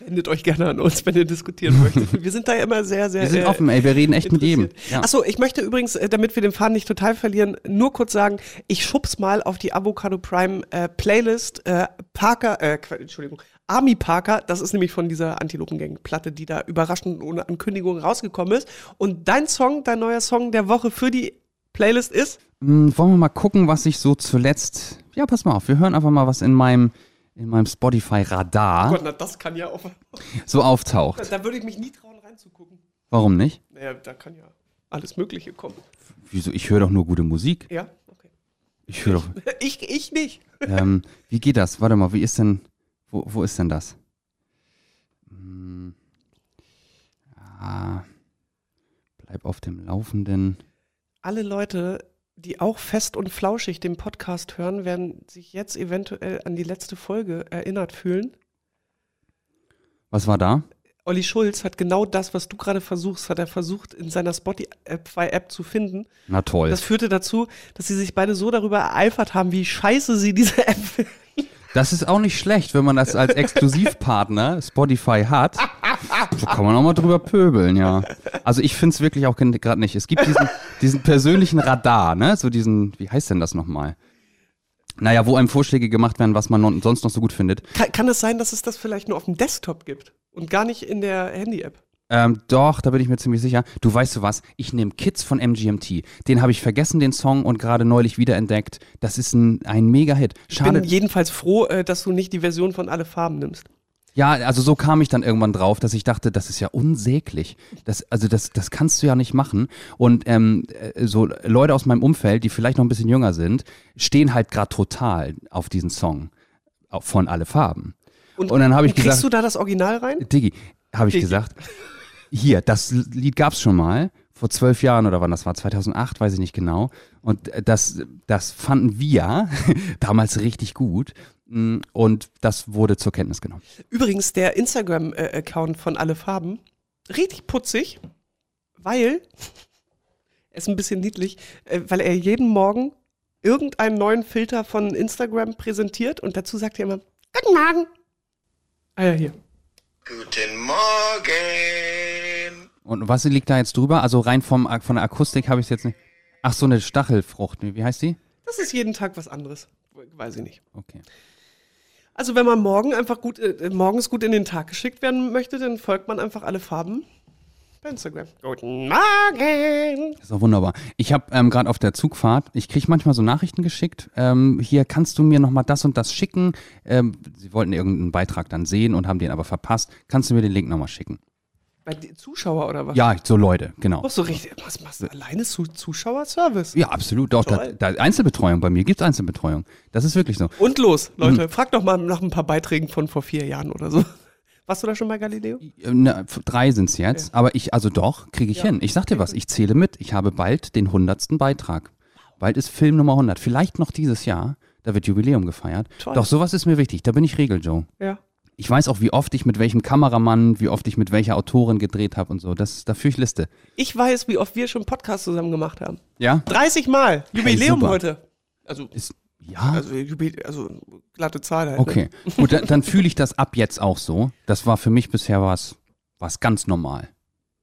Wendet euch gerne an uns, wenn ihr diskutieren möchtet. [LAUGHS] Wir sind da immer sehr, sehr. Wir sind äh, offen, ey, wir reden echt mit jedem. Ja. Achso, ich möchte übrigens, äh, damit wir den Faden nicht total verlieren, nur kurz sagen, ich schub's mal auf die Avocado Prime äh, Playlist äh, Parker, äh, Entschuldigung, Army Parker, das ist nämlich von dieser Antilopengang-Platte, die da überraschend ohne Ankündigung rausgekommen ist. Und dein Song, dein neuer Song der Woche für die Playlist ist? Hm, wollen wir mal gucken, was ich so zuletzt. Ja, pass mal auf, wir hören einfach mal, was in meinem, in meinem Spotify-Radar Gott, na, das kann ja auch. so auftaucht. Da würde ich mich nie trauen, reinzugucken. Warum nicht? Naja, da kann ja alles Mögliche kommen. Wieso? Ich höre doch nur gute Musik. Ja, okay. Ich höre doch. [LAUGHS] Ich, ich nicht. ähm, [LAUGHS] wie geht das? Warte mal, wie ist denn. Wo, wo ist denn das? Hm. Ah, bleib auf dem Laufenden. alle Leute, die auch fest und flauschig den Podcast hören, werden sich jetzt eventuell an die letzte Folge erinnert fühlen. Was war da? Olli Schulz hat genau das, was du gerade versuchst, hat er versucht, in seiner Spotify-App zu finden. Na toll. Das führte dazu, dass sie sich beide so darüber ereifert haben, wie scheiße sie diese App finden. Das ist auch nicht schlecht, wenn man das als Exklusivpartner Spotify hat. So kann man auch mal drüber pöbeln, ja. Also ich finde es wirklich auch gerade nicht. Es gibt diesen, diesen persönlichen Radar, ne? So diesen, wie heißt denn das nochmal? Naja, wo einem Vorschläge gemacht werden, was man sonst noch so gut findet. Kann, kann es sein, dass es das vielleicht nur auf dem Desktop gibt und gar nicht in der Handy-App? Ähm, doch, da bin ich mir ziemlich sicher. Du weißt du was, ich nehme Kids von MGMT. Den habe ich vergessen, den Song, und gerade neulich wiederentdeckt. Das ist ein, ein Mega-Hit. Ich Schade. bin jedenfalls froh, äh, dass du nicht die Version von Alle Farben nimmst. Ja, also so kam ich dann irgendwann drauf, dass ich dachte, das ist ja unsäglich. Das, also das, das kannst du ja nicht machen. Und ähm, äh, so Leute aus meinem Umfeld, die vielleicht noch ein bisschen jünger sind, stehen halt gerade total auf diesen Song auf- von Alle Farben. Und dann habe ich und kriegst gesagt- du da das Original rein? Diggi, habe ich Diggi. gesagt. [LAUGHS] Hier, das Lied gab's schon mal, vor zwölf Jahren oder wann das war, 2008, weiß ich nicht genau. Und äh, das, das fanden wir [LAUGHS] damals richtig gut. Mm, Und das wurde zur Kenntnis genommen. Übrigens, der Instagram-Account von Alle Farben, richtig putzig, weil, [LAUGHS] er ist ein bisschen niedlich, äh, weil er jeden Morgen irgendeinen neuen Filter von Instagram präsentiert und dazu sagt er immer, Guten Morgen. Ah ja, hier. Guten Morgen. Und was liegt da jetzt drüber? Also rein vom, von der Akustik habe ich es jetzt nicht. Ach, so eine Stachelfrucht. Wie heißt die? Das ist jeden Tag was anderes. Weiß ich nicht. Okay. Also wenn man morgen einfach gut, äh, morgens gut in den Tag geschickt werden möchte, dann folgt man einfach alle Farben bei Instagram. Guten Morgen. Das ist doch wunderbar. Ich habe ähm, gerade auf der Zugfahrt, ich kriege manchmal so Nachrichten geschickt. Ähm, hier kannst du mir nochmal das und das schicken. Ähm, sie wollten irgendeinen Beitrag dann sehen und haben den aber verpasst. Kannst du mir den Link nochmal schicken? Bei Zuschauer oder was? Ja, so Leute, genau. Ach so richtig. Was machst du alleine zu Zuschauerservice? Ja, absolut. Doch, da, da Einzelbetreuung. Bei mir gibt es Einzelbetreuung. Das ist wirklich so. Und los. Leute, frag doch mal nach ein paar Beiträgen von vor vier Jahren oder so. [LAUGHS] Warst du da schon bei Galileo? Äh, f- drei sind es jetzt, aber ich, also doch, kriege ich hin. Ich sag dir was, ich zähle mit. Ich habe bald den hundertsten Beitrag. Bald ist Film Nummer 100. Vielleicht noch dieses Jahr. Da wird Jubiläum gefeiert. Toll. Doch, sowas ist mir wichtig. Da bin ich Regel, Joe. Ja. Ich weiß auch, wie oft ich mit welchem Kameramann, wie oft ich mit welcher Autorin gedreht habe und so. Das, da führe ich Liste. Ich weiß, wie oft wir schon Podcasts zusammen gemacht haben. Ja? 30 Mal. Jubiläum super. heute. Also, Ist, ja? also, also glatte Zahl halt. ne? Okay. Gut, dann, dann fühle ich das ab jetzt auch so. Das war für mich bisher was, was ganz normal.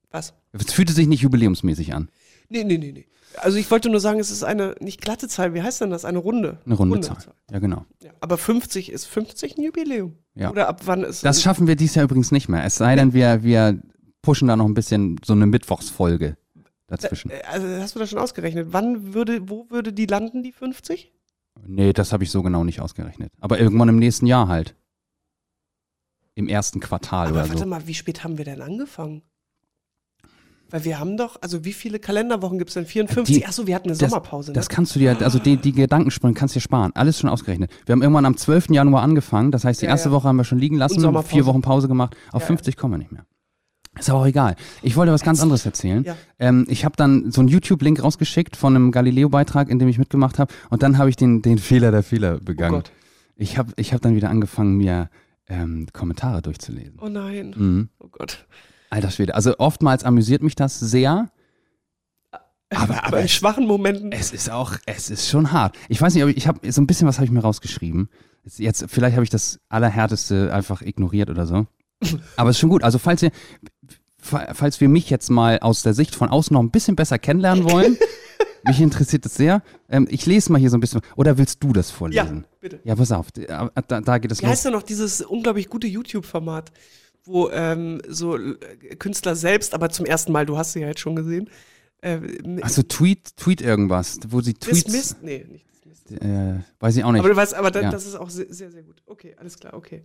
Was? Es fühlte sich nicht jubiläumsmäßig an. Nee, nee, nee, nee. Also ich wollte nur sagen, es ist eine, nicht glatte Zahl, wie heißt denn das? Eine runde. Eine runde Zahl. Ja, genau. Ja. Aber 50 ist 50 ein Jubiläum. Ja. Oder ab wann ist Das schaffen wir dieses Jahr übrigens nicht mehr. Es sei denn, wir, wir pushen da noch ein bisschen so eine Mittwochsfolge dazwischen. Also hast du das schon ausgerechnet? Wann würde, wo würde die landen, die 50? Nee, das habe ich so genau nicht ausgerechnet. Aber irgendwann im nächsten Jahr halt. Im ersten Quartal Aber oder warte so. mal, wie spät haben wir denn angefangen? Weil wir haben doch, also wie viele Kalenderwochen gibt es denn? 54? Die- Achso, wir hatten eine Das, Sommerpause. das ne? kannst du dir, also die, die Gedankensprünge kannst du dir sparen. Alles schon ausgerechnet. Wir haben irgendwann am 12. Januar angefangen. Das heißt, die Ja, erste ja. Woche haben wir schon liegen lassen, Sommerpause. vier Wochen Pause gemacht. Auf Ja, ja. 50 kommen wir nicht mehr. Ist aber auch egal. Ich wollte was ganz anderes erzählen. Ja. Ähm, ich habe dann so einen YouTube-Link rausgeschickt von einem Galileo-Beitrag, in dem ich mitgemacht habe. Und dann habe ich den, den Fehler der Fehler oh begangen. Gott. ich habe ich hab dann wieder angefangen, mir ähm, Kommentare durchzulesen. Oh nein. Mhm. Oh Gott. Alter Schwede. Also oftmals amüsiert mich das sehr. Aber, aber es, schwachen Momenten. es ist auch, es ist schon hart. Ich weiß nicht, aber ich habe so ein bisschen was habe ich mir rausgeschrieben. Jetzt, jetzt vielleicht habe ich das Allerhärteste einfach ignoriert oder so. [LAUGHS] Aber es ist schon gut. Also falls ihr, fa- falls wir mich jetzt mal aus der Sicht von außen noch ein bisschen besser kennenlernen wollen, [LAUGHS] mich interessiert das sehr. Ähm, ich lese mal hier so ein bisschen. Oder willst du das ja, vorlesen? bitte. Ja, pass auf. Da, da, da geht es Wie los. heißt denn noch dieses unglaublich gute YouTube-Format, wo ähm, so äh, Künstler selbst, aber zum ersten Mal, du hast sie ja jetzt schon gesehen, äh, Achso, Tweet, Tweet irgendwas, wo sie Tweets. Dismissed? Nee, nicht Dismissed. Äh, weiß ich auch nicht. Aber du weißt, aber da, Ja. das ist auch sehr, sehr, gut. Okay, alles klar, okay.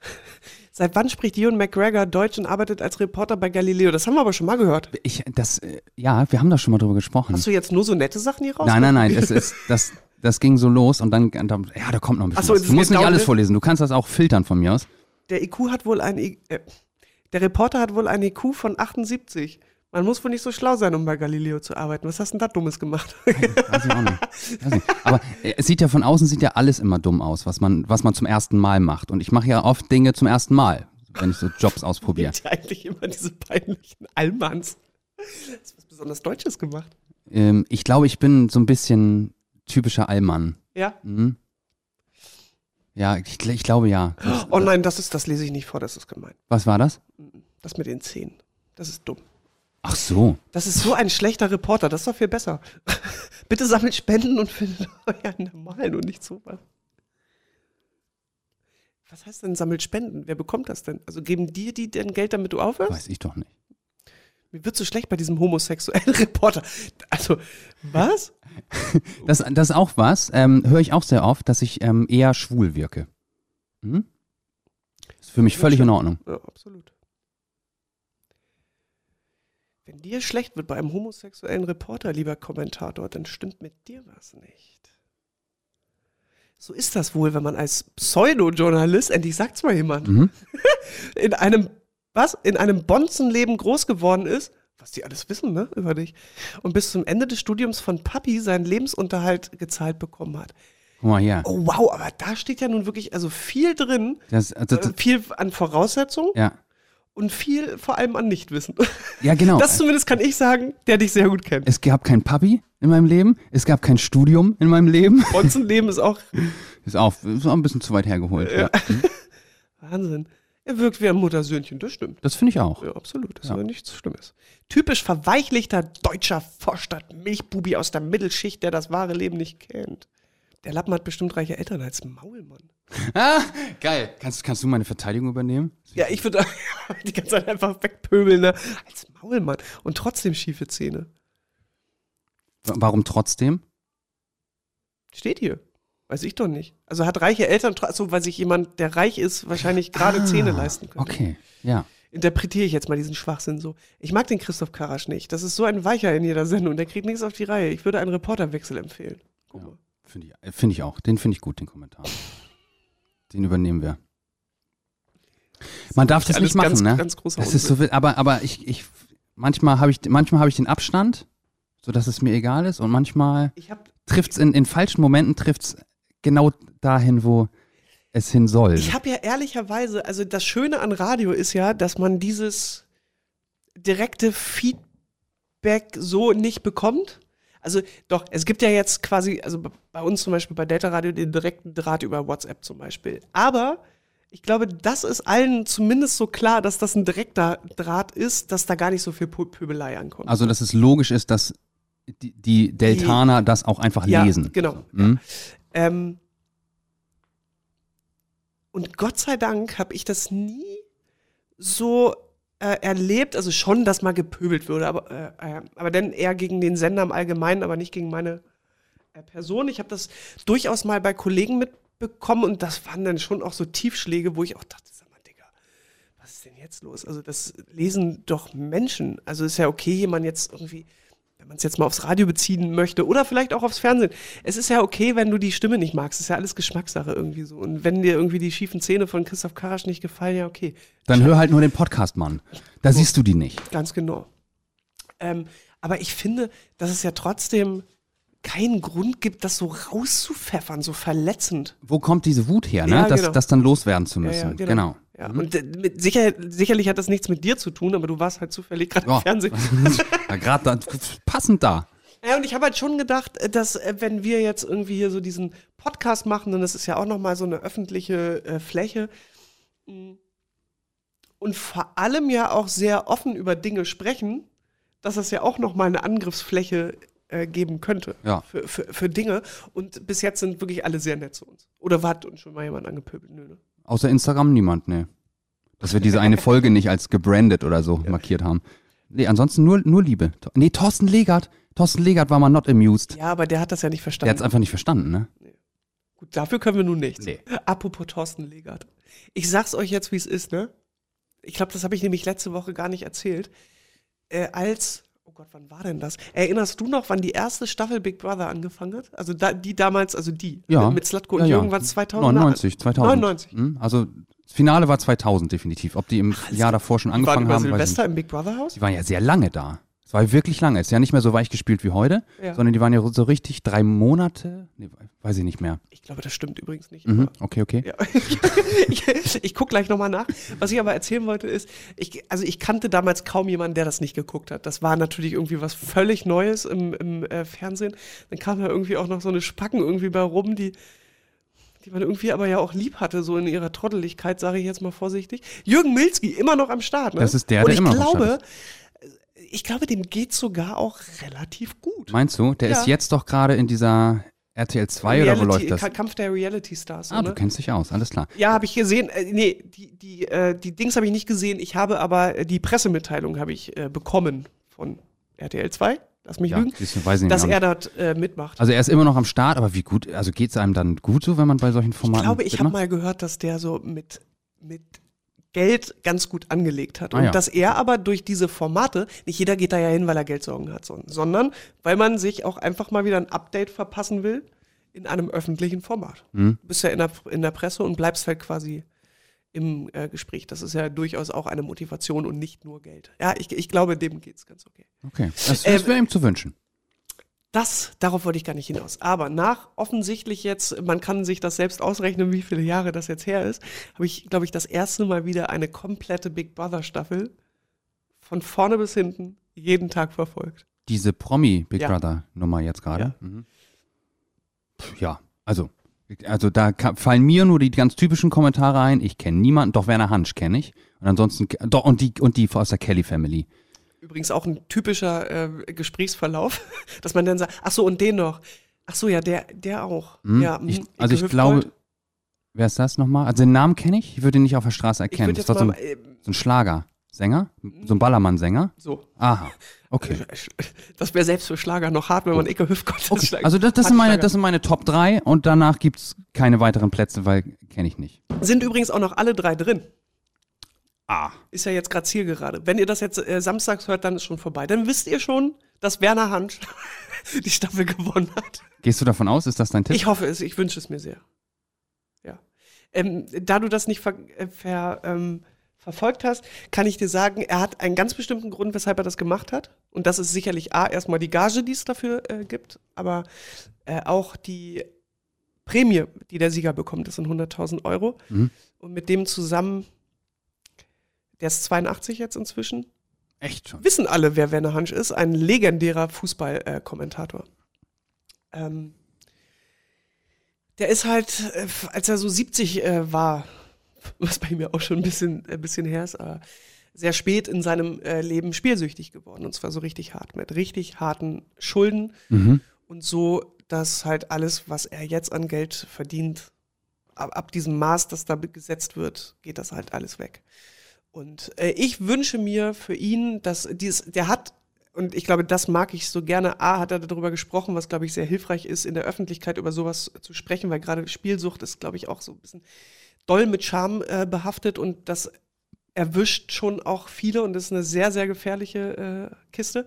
[LAUGHS] Seit wann spricht Ewan McGregor Deutsch und arbeitet als Reporter bei Galileo? Das haben wir aber schon mal gehört. Ich, das, äh, ja, wir haben da schon mal drüber gesprochen. Hast du jetzt nur so nette Sachen hier raus? Nein, nein, nein, es ist, das, das ging so los und dann, ja, da kommt noch ein bisschen Ach so, was. Du musst nicht alles downhill? vorlesen, du kannst das auch filtern von mir aus. Der IQ hat wohl ein, äh, der Reporter hat wohl ein IQ von 78. Man muss wohl nicht so schlau sein, um bei Galileo zu arbeiten. Was hast denn da Dummes gemacht? Weiß ich auch nicht. Weiß nicht. Aber äh, es sieht ja von außen sieht ja alles immer dumm aus, was man, was man zum ersten Mal macht. Und ich mache ja oft Dinge zum ersten Mal, wenn ich so Jobs ausprobiere. [LAUGHS] ja eigentlich immer diese peinlichen Allmanns. Hast du was besonders Deutsches gemacht? Ähm, ich glaube, ich bin so ein bisschen typischer Allmann. Ja? Mhm. Ja, ich, ich glaube ja. Oh nein, das ist, das lese ich nicht vor, das ist gemein. Was war das? Das mit den Zähnen. Das ist dumm. Ach so. Das ist so ein schlechter Reporter, das ist doch viel besser. [LAUGHS] Bitte sammelt Spenden und findet [LAUGHS] euren normalen und nicht sowas. Was heißt denn sammelt Spenden? Wer bekommt das denn? Also geben dir die denn Geld, damit du aufhörst? Weiß ich doch nicht. Mir wird so schlecht bei diesem homosexuellen [LAUGHS] Reporter. Also, was? Das, das ist auch was, ähm, höre ich auch sehr oft, dass ich ähm, eher schwul wirke. Mhm. Ist für mich Ja, völlig in. Ordnung. Ja, absolut. Wenn dir schlecht wird bei einem homosexuellen Reporter, lieber Kommentator, dann stimmt mit dir was nicht. So ist das wohl, wenn man als Pseudojournalist, endlich sagt's mal jemand, Mhm. [LAUGHS] in einem, was? In einem Bonzenleben groß geworden ist, was die alles wissen, ne, über dich, und bis zum Ende des Studiums von Papi seinen Lebensunterhalt gezahlt bekommen hat. Guck mal hier. Oh wow, aber da steht ja nun wirklich also viel drin, Das, also, äh, das, viel an Voraussetzungen ja. und viel vor allem an Nichtwissen. [LAUGHS] ja, genau. Das zumindest kann ich sagen, der dich sehr gut kennt. es gab kein Papi in meinem Leben, es gab kein Studium in meinem Leben. Bonzenleben ist auch [LAUGHS] Ist auch, ist auch ein bisschen zu weit hergeholt. Ja. Mhm. [LAUGHS] Wahnsinn. Er wirkt wie ein Muttersöhnchen, das stimmt. Das finde ich auch. Ja, absolut. Das ist Ja. aber nichts Schlimmes. Typisch verweichlichter deutscher Vorstadt-Milchbubi aus der Mittelschicht, der das wahre Leben nicht kennt. Der Lappen hat bestimmt reiche Eltern als Maulmann. [LAUGHS] Ah, geil. Kannst, kannst du meine Verteidigung übernehmen? Ja, ich würde [LAUGHS] die ganze Zeit einfach wegpöbeln, ne? Als Maulmann. Und trotzdem schiefe Zähne. Wa- Warum trotzdem? Steht hier. Weiß ich doch nicht. Also hat reiche Eltern, so weil sich jemand, der reich ist, wahrscheinlich gerade Ah, Zähne leisten könnte. Okay, ja. Interpretiere ich jetzt mal diesen Schwachsinn so. Ich mag den Christoph Karasch nicht. Das ist so ein Weicher in jeder Sendung. Der kriegt nichts auf die Reihe. Ich würde einen Reporterwechsel empfehlen. Mal. Finde ich, äh, find ich auch. Den finde ich gut, den Kommentar. Den übernehmen wir. Man darf das nicht machen, ganz, ne? ganz großer Das ist so, aber, aber ich, ich, manchmal habe ich, manchmal habe ich den Abstand, sodass es mir egal ist und manchmal habe trifft's in, in falschen Momenten trifft's genau dahin, wo, es hin soll. Ich habe ja ehrlicherweise, also das Schöne an Radio ist ja, dass man dieses direkte Feedback so nicht bekommt. Also doch, es gibt ja jetzt quasi, also bei uns zum Beispiel bei Delta Radio den direkten Draht über WhatsApp zum Beispiel. Aber ich glaube, das ist allen zumindest so klar, dass das ein direkter Draht ist, dass da gar nicht so viel Pö- Pöbelei ankommt. also, dass es logisch ist, dass die, die Deltaner das auch einfach ja, lesen. Genau. Hm? Ähm, und Gott sei Dank habe ich das nie so äh, erlebt, also schon, dass mal gepöbelt würde, aber, äh, äh, aber dann eher gegen den Sender im Allgemeinen, aber nicht gegen meine äh, Person. Ich habe das durchaus mal bei Kollegen mitbekommen und das waren dann schon auch so Tiefschläge, wo ich auch dachte, sag mal, Digga, was ist denn jetzt los? Also das lesen doch Menschen. Also ist ja okay, jemand jetzt irgendwie, wenn man es jetzt mal aufs Radio beziehen möchte oder vielleicht auch aufs Fernsehen. Es ist ja okay, wenn du die Stimme nicht magst. Das ist ja alles Geschmackssache irgendwie so. Und wenn dir irgendwie die schiefen Zähne von Christoph Karasch nicht gefallen, ja okay. Dann hör halt nur den Podcast, Mann. Da siehst du die nicht. Ganz genau. Ähm, aber ich finde, dass es ja trotzdem keinen Grund gibt, das so rauszupfeffern, so verletzend. Wo kommt diese Wut her, ne? Ja, das, genau. das dann loswerden zu Ja, müssen. ja, genau. Ja, und äh, mit sicher, sicherlich hat das nichts mit dir zu tun, aber du warst halt zufällig gerade Ja. im Fernsehen. [LAUGHS] Ja, Gerade da, passend da. Ja, und ich habe halt schon gedacht, äh, dass äh, wenn wir jetzt irgendwie hier so diesen Podcast machen, und das ist ja auch nochmal so eine öffentliche äh, Fläche, mh, und vor allem ja auch sehr offen über Dinge sprechen, dass das ja auch nochmal eine Angriffsfläche äh, geben könnte Ja. für, für, für Dinge. Und bis jetzt sind wirklich alle sehr nett zu uns. Oder hat uns schon mal jemand angepöbelt? Nö, ne? Außer Instagram niemand, ne. Dass wir diese eine Folge nicht als gebrandet oder so markiert haben. Nee, ansonsten nur, nur Liebe. Nee, Thorsten Legert. Thorsten Legert war mal not amused. Ja, aber der hat das ja nicht Der verstanden. hat es einfach nicht verstanden, ne? Gut, dafür können wir nun nichts. Nee. Apropos Thorsten Legert. Ich sag's euch jetzt, wie es ist, ne? Ich glaube, das habe ich nämlich letzte Woche gar nicht erzählt. Äh, als, oh Gott, wann war denn das? Erinnerst du noch, wann die erste Staffel Big Brother angefangen hat? Also da, die damals, also die, Ja. mit, mit Slatko und Ja, ja. Jürgen war es 2000? 99, 2000. 99. Hm? Also, das Finale war 2000 definitiv. Ob die im Jahr davor schon Die waren angefangen über haben, weiß ich Silvester nicht. im Big Brother Haus? Die waren ja sehr lange da. Es war wirklich lange. Es ist ja nicht mehr so weich gespielt wie heute, Ja. sondern die waren ja so richtig drei Monate. Nee, weiß ich nicht mehr. Ich glaube, das stimmt übrigens nicht. Mhm. Okay, okay. Ja. [LAUGHS] ich ich gucke gleich nochmal nach. Was ich aber erzählen wollte ist, ich, also ich kannte damals kaum jemanden, der das nicht geguckt hat. Das war natürlich irgendwie was völlig Neues im, im äh, Fernsehen. Dann kam da irgendwie auch noch so eine Spacken irgendwie bei rum, die, die man irgendwie aber ja auch lieb hatte, so in ihrer Trotteligkeit, sage ich jetzt mal vorsichtig. Jürgen Milzki, immer noch am Start. Ne? Das ist der, der ich immer noch am glaube, ich glaube, dem geht sogar auch relativ gut. Meinst du? Der Ja. ist jetzt doch gerade in dieser RTL 2 oder wo Reality- läuft das? Ka- Kampf der Reality Stars. Ah, ne? du kennst dich aus, alles klar. Ja, habe ich gesehen. Äh, nee, die, die, äh, die Dings habe ich nicht gesehen. Ich habe aber äh, die Pressemitteilung habe ich äh, bekommen von RTL 2. Lass mich Ja, lügen. ich nicht. Dass er dort äh, mitmacht. Also er ist immer noch am Start, aber wie gut, also geht es einem dann gut so, wenn man bei solchen ich Formaten glaube, ich habe mal gehört, dass der so mit, mit Geld ganz gut angelegt hat. Ah, und ja. dass er aber durch diese Formate, nicht jeder geht da ja hin, weil er Geldsorgen hat, son- sondern weil man sich auch einfach mal wieder ein Update verpassen will in einem öffentlichen Format. Hm. Du bist ja in der, in der Presse und bleibst halt quasi im äh, Gespräch. Das ist ja durchaus auch eine Motivation und nicht nur Geld. Ja, ich, ich glaube, dem geht's ganz okay. Okay, das, Äh, das wäre ihm zu wünschen. Das, darauf wollte ich gar nicht hinaus. Aber nach offensichtlich jetzt, man kann sich das selbst ausrechnen, wie viele Jahre das jetzt her ist, habe ich, glaube ich, das erste Mal wieder eine komplette Big Brother Staffel von vorne bis hinten jeden Tag verfolgt. Diese Promi-Big Ja. Brother-Nummer jetzt gerade. Mhm. Pff, Ja, also, also da fallen mir nur die ganz typischen Kommentare ein. Ich kenne niemanden, doch Werner Hansch kenne ich. Und ansonsten, doch, und die, und die aus der Kelly Family. Übrigens auch ein typischer äh, Gesprächsverlauf, [LAUGHS] dass man dann sagt, ach so, und den noch. Ach so, ja, der, der auch. Hm? Ja, ich, hm, also ich glaube, wer ist das nochmal? Also den Namen kenne ich, ich würde ihn nicht auf der Straße erkennen. Das ist doch so ein, äh, so ein Schlagersänger, so ein Ballermann-Sänger. so. Aha, okay. [LAUGHS] Das wäre selbst für Schlager noch hart, wenn man Icke als okay. Schlag- Also das, das, sind meine, Schlager- das sind meine Top 3 und danach gibt es keine weiteren Plätze, weil kenne ich nicht. Sind übrigens auch noch alle drei drin. Ah. Ist ja jetzt gerade Zielgerade. Wenn ihr das jetzt äh, samstags hört, dann ist schon vorbei. Dann wisst ihr schon, dass Werner Hansch [LAUGHS] die Staffel gewonnen hat. Gehst du davon aus, ist das dein Tipp? Ich hoffe es, ich wünsche es mir sehr. Ja. Ähm, da du das nicht ver, äh, ver, ähm, verfolgt hast, kann ich dir sagen, er hat einen ganz bestimmten Grund, weshalb er das gemacht hat. Und das ist sicherlich A, erstmal die Gage, die es dafür äh, gibt, aber äh, auch die Prämie, die der Sieger bekommt, das sind 100.000 Euro. Mhm. Und mit dem zusammen, der ist 82 jetzt inzwischen, Echt schon. wissen alle, wer Werner Hansch ist, ein legendärer Fußballkommentator. ähm, der ist halt, äh, als er so 70 äh, war, [LAUGHS] was bei mir auch schon ein bisschen, ein bisschen her ist, aber sehr spät in seinem äh, Leben spielsüchtig geworden. Und zwar so richtig hart, mit richtig harten Schulden Mhm. und so, dass halt alles, was er jetzt an Geld verdient, ab, ab diesem Maß, das da gesetzt wird, geht das halt alles weg. Und äh, ich wünsche mir für ihn, dass dieses, der hat, und ich glaube, das mag ich so gerne, A, hat er darüber gesprochen, was, glaube ich, sehr hilfreich ist, in der Öffentlichkeit über sowas zu sprechen, weil gerade Spielsucht ist, glaube ich, auch so ein bisschen doll mit Scham äh, behaftet und das erwischt schon auch viele und das ist eine sehr, sehr gefährliche äh, Kiste.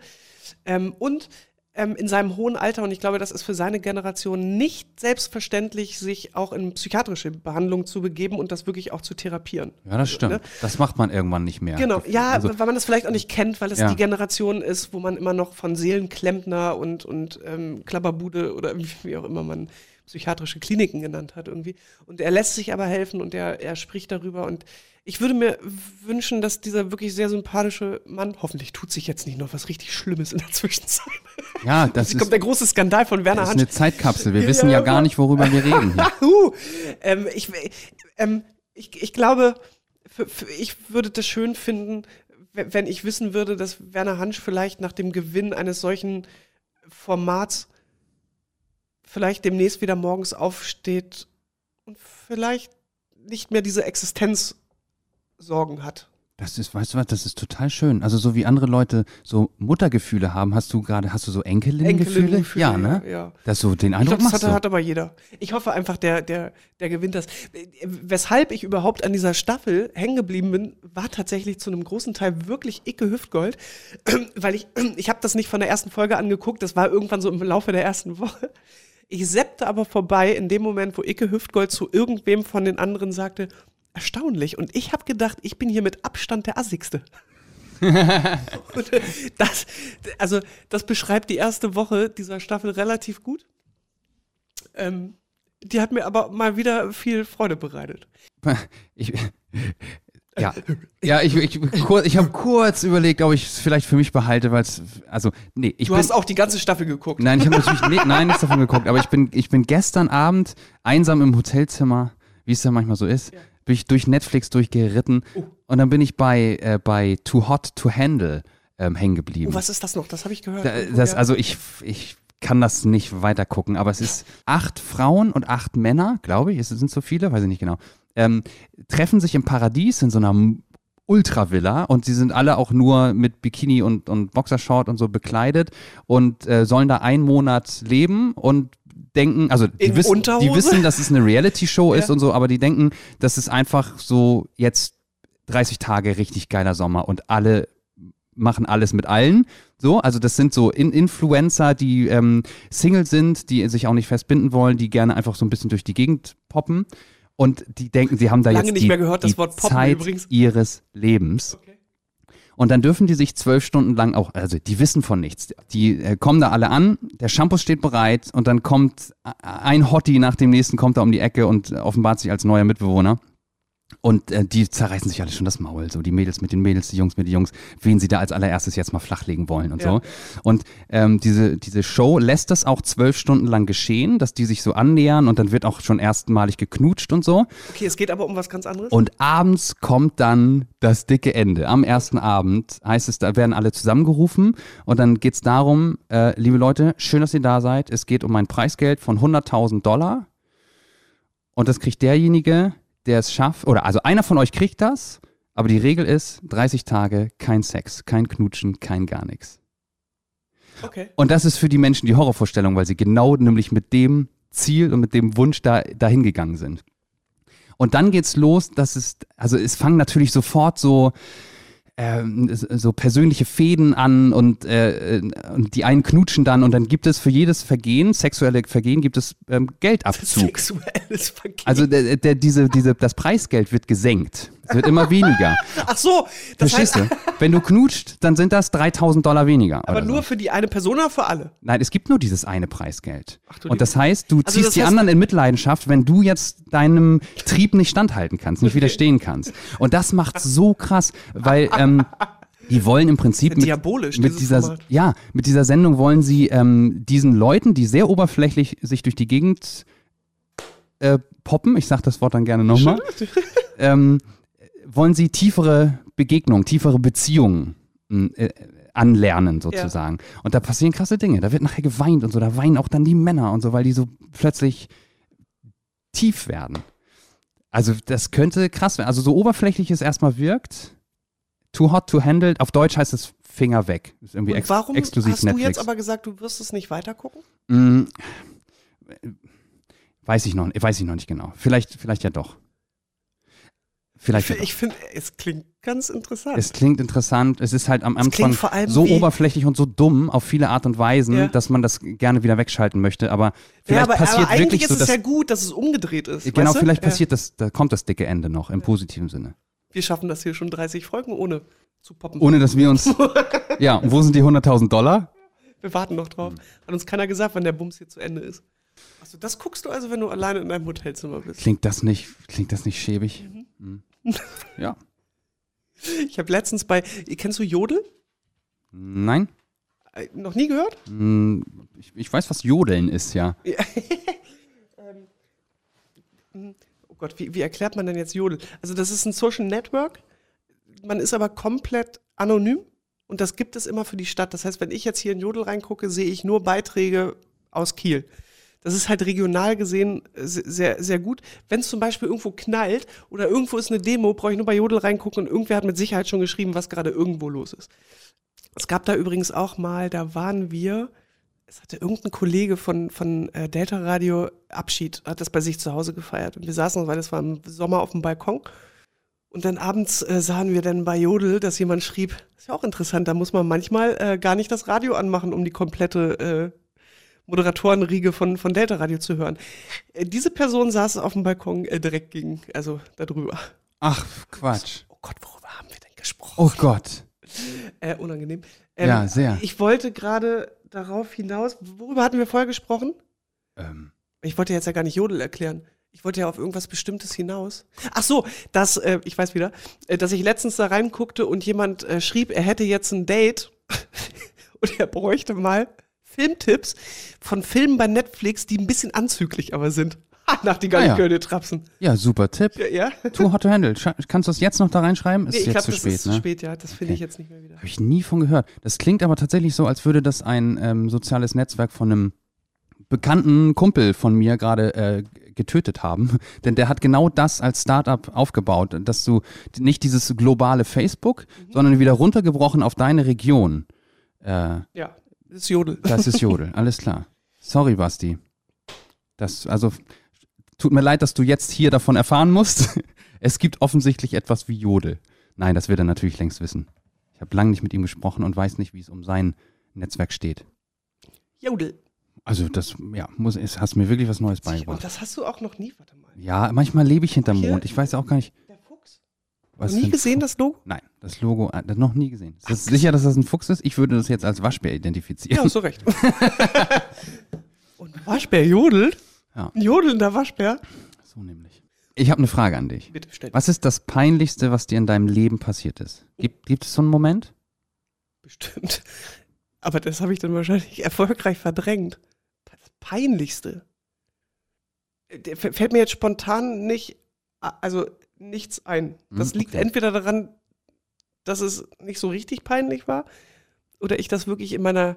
Ähm, und ähm, in seinem hohen Alter, und ich glaube, das ist für seine Generation nicht selbstverständlich, sich auch in psychiatrische Behandlung zu begeben und das wirklich auch zu therapieren. Ja, das stimmt. Ne? Das macht man irgendwann nicht mehr. Genau, ja, Also, weil man das vielleicht auch nicht kennt, weil es Ja. die Generation ist, wo man immer noch von Seelenklempner und, und ähm, Klapperbude oder wie- [LAUGHS] wie auch immer man psychiatrische Kliniken genannt hat irgendwie. Und er lässt sich aber helfen und er, er spricht darüber. Und ich würde mir wünschen, dass dieser wirklich sehr sympathische Mann, hoffentlich tut sich jetzt nicht noch was richtig Schlimmes in der Zwischenzeit. ja, [LAUGHS] das ist, kommt der große Skandal von Werner das ist Hansch. eine Zeitkapsel. Wir Ja, wissen ja gar nicht, worüber wir reden. [LAUGHS] Uh, ähm, ich, ähm, ich, ich glaube, für, für, ich würde das schön finden, we- wenn ich wissen würde, dass Werner Hansch vielleicht nach dem Gewinn eines solchen Formats vielleicht demnächst wieder morgens aufsteht und vielleicht nicht mehr diese Existenzsorgen hat. Das ist, weißt du was, das ist total schön. Also so wie andere Leute so Muttergefühle haben, hast du gerade, hast du so Enkelin-Gefühle? Enkelin-Gefühle, Ja, ne? ja. Das so, den Ich Eindruck glaube, das machst hat, hat aber jeder. Ich hoffe einfach, der, der, der gewinnt das. Weshalb ich überhaupt an dieser Staffel hängen geblieben bin, war tatsächlich zu einem großen Teil wirklich Icke Hüftgold, [CLEARS THROAT] weil ich, [CLEARS THROAT] ich habe das nicht von der ersten Folge angeguckt, das war irgendwann so im Laufe der ersten Woche. Ich seppte aber vorbei in dem Moment, wo Icke Hüftgold zu irgendwem von den anderen sagte, erstaunlich. Und ich habe gedacht, ich bin hier mit Abstand der Assigste. [LAUGHS] Äh, das, also, das beschreibt die erste Woche dieser Staffel relativ gut. Ähm, die hat mir aber mal wieder viel Freude bereitet. [LAUGHS] Ich, ja, ja, ich, ich, ich habe kurz überlegt, ob ich es vielleicht für mich behalte, weil es, also, nee, ich Du bin, hast auch die ganze Staffel geguckt. Nein, ich habe natürlich nee, nein, nichts davon geguckt, aber ich bin, ich bin gestern Abend einsam im Hotelzimmer, wie es ja manchmal so ist, bin ich durch Netflix durchgeritten Oh. und dann bin ich bei, äh, bei Too Hot to Handle ähm, hängen geblieben. Oh, was ist das noch? Das habe ich gehört. Da, das, also ich, ich kann das nicht weiter gucken, aber es ist acht Frauen und acht Männer, glaube ich, es sind so viele, weiß ich nicht genau, ähm, treffen sich im Paradies in so einer Ultravilla und sie sind alle auch nur mit Bikini und, und Boxershort und so bekleidet und äh, sollen da einen Monat leben und denken, also die, In wissen, die wissen, dass es eine Reality-Show ist Ja. und so, aber die denken, das ist einfach so jetzt 30 Tage richtig geiler Sommer und alle machen alles mit allen. So, also das sind so In Influencer, die ähm, Single sind, die sich auch nicht festbinden wollen, die gerne einfach so ein bisschen durch die Gegend poppen. Und die denken, sie haben da Lange jetzt nicht die, mehr gehört, das Wort poppen Zeit übrigens. ihres Lebens. Okay. Und dann dürfen die sich zwölf Stunden lang auch, also die wissen von nichts. Die äh, kommen da alle an, der Shampoo steht bereit und dann kommt äh, ein Hottie nach dem nächsten, kommt da um die Ecke und offenbart sich als neuer Mitbewohner. Und äh, die zerreißen sich alle schon das Maul, so die Mädels mit den Mädels, die Jungs mit den Jungs, wen sie da als allererstes jetzt mal flachlegen wollen und Ja. so. Und ähm, diese, diese Show lässt das auch zwölf Stunden lang geschehen, dass die sich so annähern und dann wird auch schon erstmalig geknutscht und so. Okay, es geht aber um was ganz anderes. Und abends kommt dann das dicke Ende. Am ersten Abend heißt es, da werden alle zusammengerufen und dann geht es darum, äh, liebe Leute, schön, dass ihr da seid. Es geht um ein Preisgeld von 100.000 Dollar und das kriegt derjenige, der es schafft, oder also einer von euch kriegt das, aber die Regel ist 30 Tage kein Sex, kein Knutschen, kein gar nichts. Okay. Und das ist für die Menschen die Horrorvorstellung, weil sie genau nämlich mit dem Ziel und mit dem Wunsch da, dahin gegangen sind. Und dann geht's los, dass es, also es fangen natürlich sofort so, so persönliche Fäden an und, äh, äh, und die einen knutschen dann und dann gibt es für jedes Vergehen, sexuelle Vergehen, gibt es ähm, Geldabzug. [LAUGHS] Sexuelles Vergehen. Also der, der, diese, diese, das Preisgeld wird gesenkt. Es wird immer weniger. Ach so, das heißt, Verstehst du? Wenn du knutscht, dann sind das 3000 Dollar weniger. aber nur so. für die eine Person oder für alle? Nein, es gibt nur dieses eine Preisgeld. Ach du Und das heißt, du Also ziehst das die heißt- anderen in Mitleidenschaft, wenn du jetzt deinem Trieb nicht standhalten kannst, nicht widerstehen kannst. Und das macht so krass, weil ähm, die wollen im Prinzip mit, diabolisch, mit dieser Format. ja mit dieser Sendung wollen sie ähm, diesen Leuten, die sehr oberflächlich sich durch die Gegend äh, poppen, ich sag das Wort dann gerne nochmal, ähm, wollen sie tiefere Begegnungen, tiefere Beziehungen äh, anlernen sozusagen. Und da passieren krasse Dinge. Da wird nachher geweint und so. Da weinen auch dann die Männer und so, weil die so plötzlich tief werden. Also das könnte krass werden. Also so oberflächlich es erstmal wirkt, too hot to handle. Auf Deutsch heißt es Finger weg. Ist irgendwie ex warum exklusiv hast du Netflix. jetzt aber gesagt, du wirst es nicht weitergucken? Mm, weiß ich noch, weiß ich noch nicht genau. Vielleicht, vielleicht ja doch. Vielleicht doch. Ich finde, es klingt ganz interessant. Es klingt interessant. Es ist halt am Anfang so oberflächlich und so dumm auf viele Art und Weisen, Ja. dass man das gerne wieder wegschalten möchte. Aber vielleicht ja, aber, passiert aber eigentlich wirklich ist so, es dass ja gut, dass es umgedreht ist. genau weißt du? vielleicht Ja. passiert das, da kommt das dicke Ende noch im positiven Sinne. Wir schaffen das hier schon 30 Folgen ohne zu poppen. Ohne dass wir uns. [LAUGHS] ja, und wo sind die 100.000 Dollar? Wir warten noch Hm. drauf. Hat uns keiner gesagt, wann der Bums hier zu Ende ist. Achso, das guckst du also, wenn du alleine in deinem Hotelzimmer bist. Klingt das nicht, klingt das nicht schäbig? Hm. Ja. Ich habe letztens bei, kennst du Jodel? Nein? Äh, noch nie gehört? Hm, Ich, ich weiß, was Jodeln ist, ja. [LAUGHS] Oh Gott, wie, wie erklärt man denn jetzt Jodel? Also das ist ein Social Network. Man ist aber komplett anonym und das gibt es immer für die Stadt. Das heißt, wenn ich jetzt hier in Jodel reingucke, sehe ich nur Beiträge aus Kiel. Das ist halt regional gesehen äh, se- sehr, sehr gut. Wenn es zum Beispiel irgendwo knallt oder irgendwo ist eine Demo, brauche ich nur bei Jodel reingucken und irgendwer hat mit Sicherheit schon geschrieben, was gerade irgendwo los ist. Es gab da übrigens auch mal, da waren wir, es hatte irgendein Kollege von, von äh, Delta Radio Abschied, hat das bei sich zu Hause gefeiert. Und wir saßen, weil das war im Sommer auf dem Balkon. Und dann abends äh, sahen wir dann bei Jodel, dass jemand schrieb, ist ja auch interessant, da muss man manchmal äh, gar nicht das Radio anmachen, um die komplette äh, Moderatorenriege von, von Delta Radio zu hören. Äh, diese Person saß auf dem Balkon äh, direkt gegen, also darüber. Ach, Quatsch. Oh Gott, worüber haben wir denn gesprochen? Oh Gott. Äh, unangenehm. Ja, sehr. Ich wollte gerade darauf hinaus, worüber hatten wir vorher gesprochen? Ähm, Ich wollte jetzt ja gar nicht Jodel erklären. Ich wollte ja auf irgendwas Bestimmtes hinaus. Ach so, dass, äh, ich weiß wieder, äh, dass ich letztens da reinguckte und jemand äh, schrieb, er hätte jetzt ein Date [LAUGHS] und er bräuchte mal Filmtipps von Filmen bei Netflix, die ein bisschen anzüglich aber sind. Nach die Ah ja. Gallikörde Trapsen. ja, super Tipp. Ja, ja? Too hot to handle. Kannst du das jetzt noch da reinschreiben? Ist Nee, ich jetzt glaube, zu das spät, ist ne? zu spät, ja. Das finde Okay. ich jetzt nicht mehr wieder. Habe ich nie von gehört. Das klingt aber tatsächlich so, als würde das ein ähm, soziales Netzwerk von einem bekannten Kumpel von mir gerade äh, getötet haben. [LAUGHS] Denn der hat genau das als Startup aufgebaut, dass du nicht dieses globale Facebook, Mhm. sondern wieder runtergebrochen auf deine Region. Äh, Ja, das ist Jodel. das ist Jodel, [LAUGHS] alles klar. Sorry, Basti. Das, also, tut mir leid, dass du jetzt hier davon erfahren musst. [LAUGHS] Es gibt offensichtlich etwas wie Jodel. Nein, das wird er natürlich längst wissen. Ich habe lange nicht mit ihm gesprochen und weiß nicht, wie es um sein Netzwerk steht. Jodel. Also, das, ja, muss, es hast mir wirklich was Neues Und beigebracht. das hast du auch noch nie, warte mal. Ja, manchmal lebe ich hinterm Mond. Ich weiß auch gar nicht. Was. nie gesehen, das Logo? Nein, das Logo, äh, das noch nie gesehen. Ist das sicher, dass das ein Fuchs ist? Ich würde das jetzt als Waschbär identifizieren. Ja, hast du recht. [LAUGHS] Und Waschbär jodelt? Ja. Ein jodelnder Waschbär? So nämlich. Ich habe eine Frage an dich. Bitte stell Was ist das Peinlichste, was dir in deinem Leben passiert ist? Gibt, gibt es so einen Moment? Bestimmt. Aber das habe ich dann wahrscheinlich erfolgreich verdrängt. Das Peinlichste. Der fällt mir jetzt spontan nicht, also nichts ein. Das Hm, liegt okay. entweder daran, dass es nicht so richtig peinlich war, oder ich das wirklich in meiner,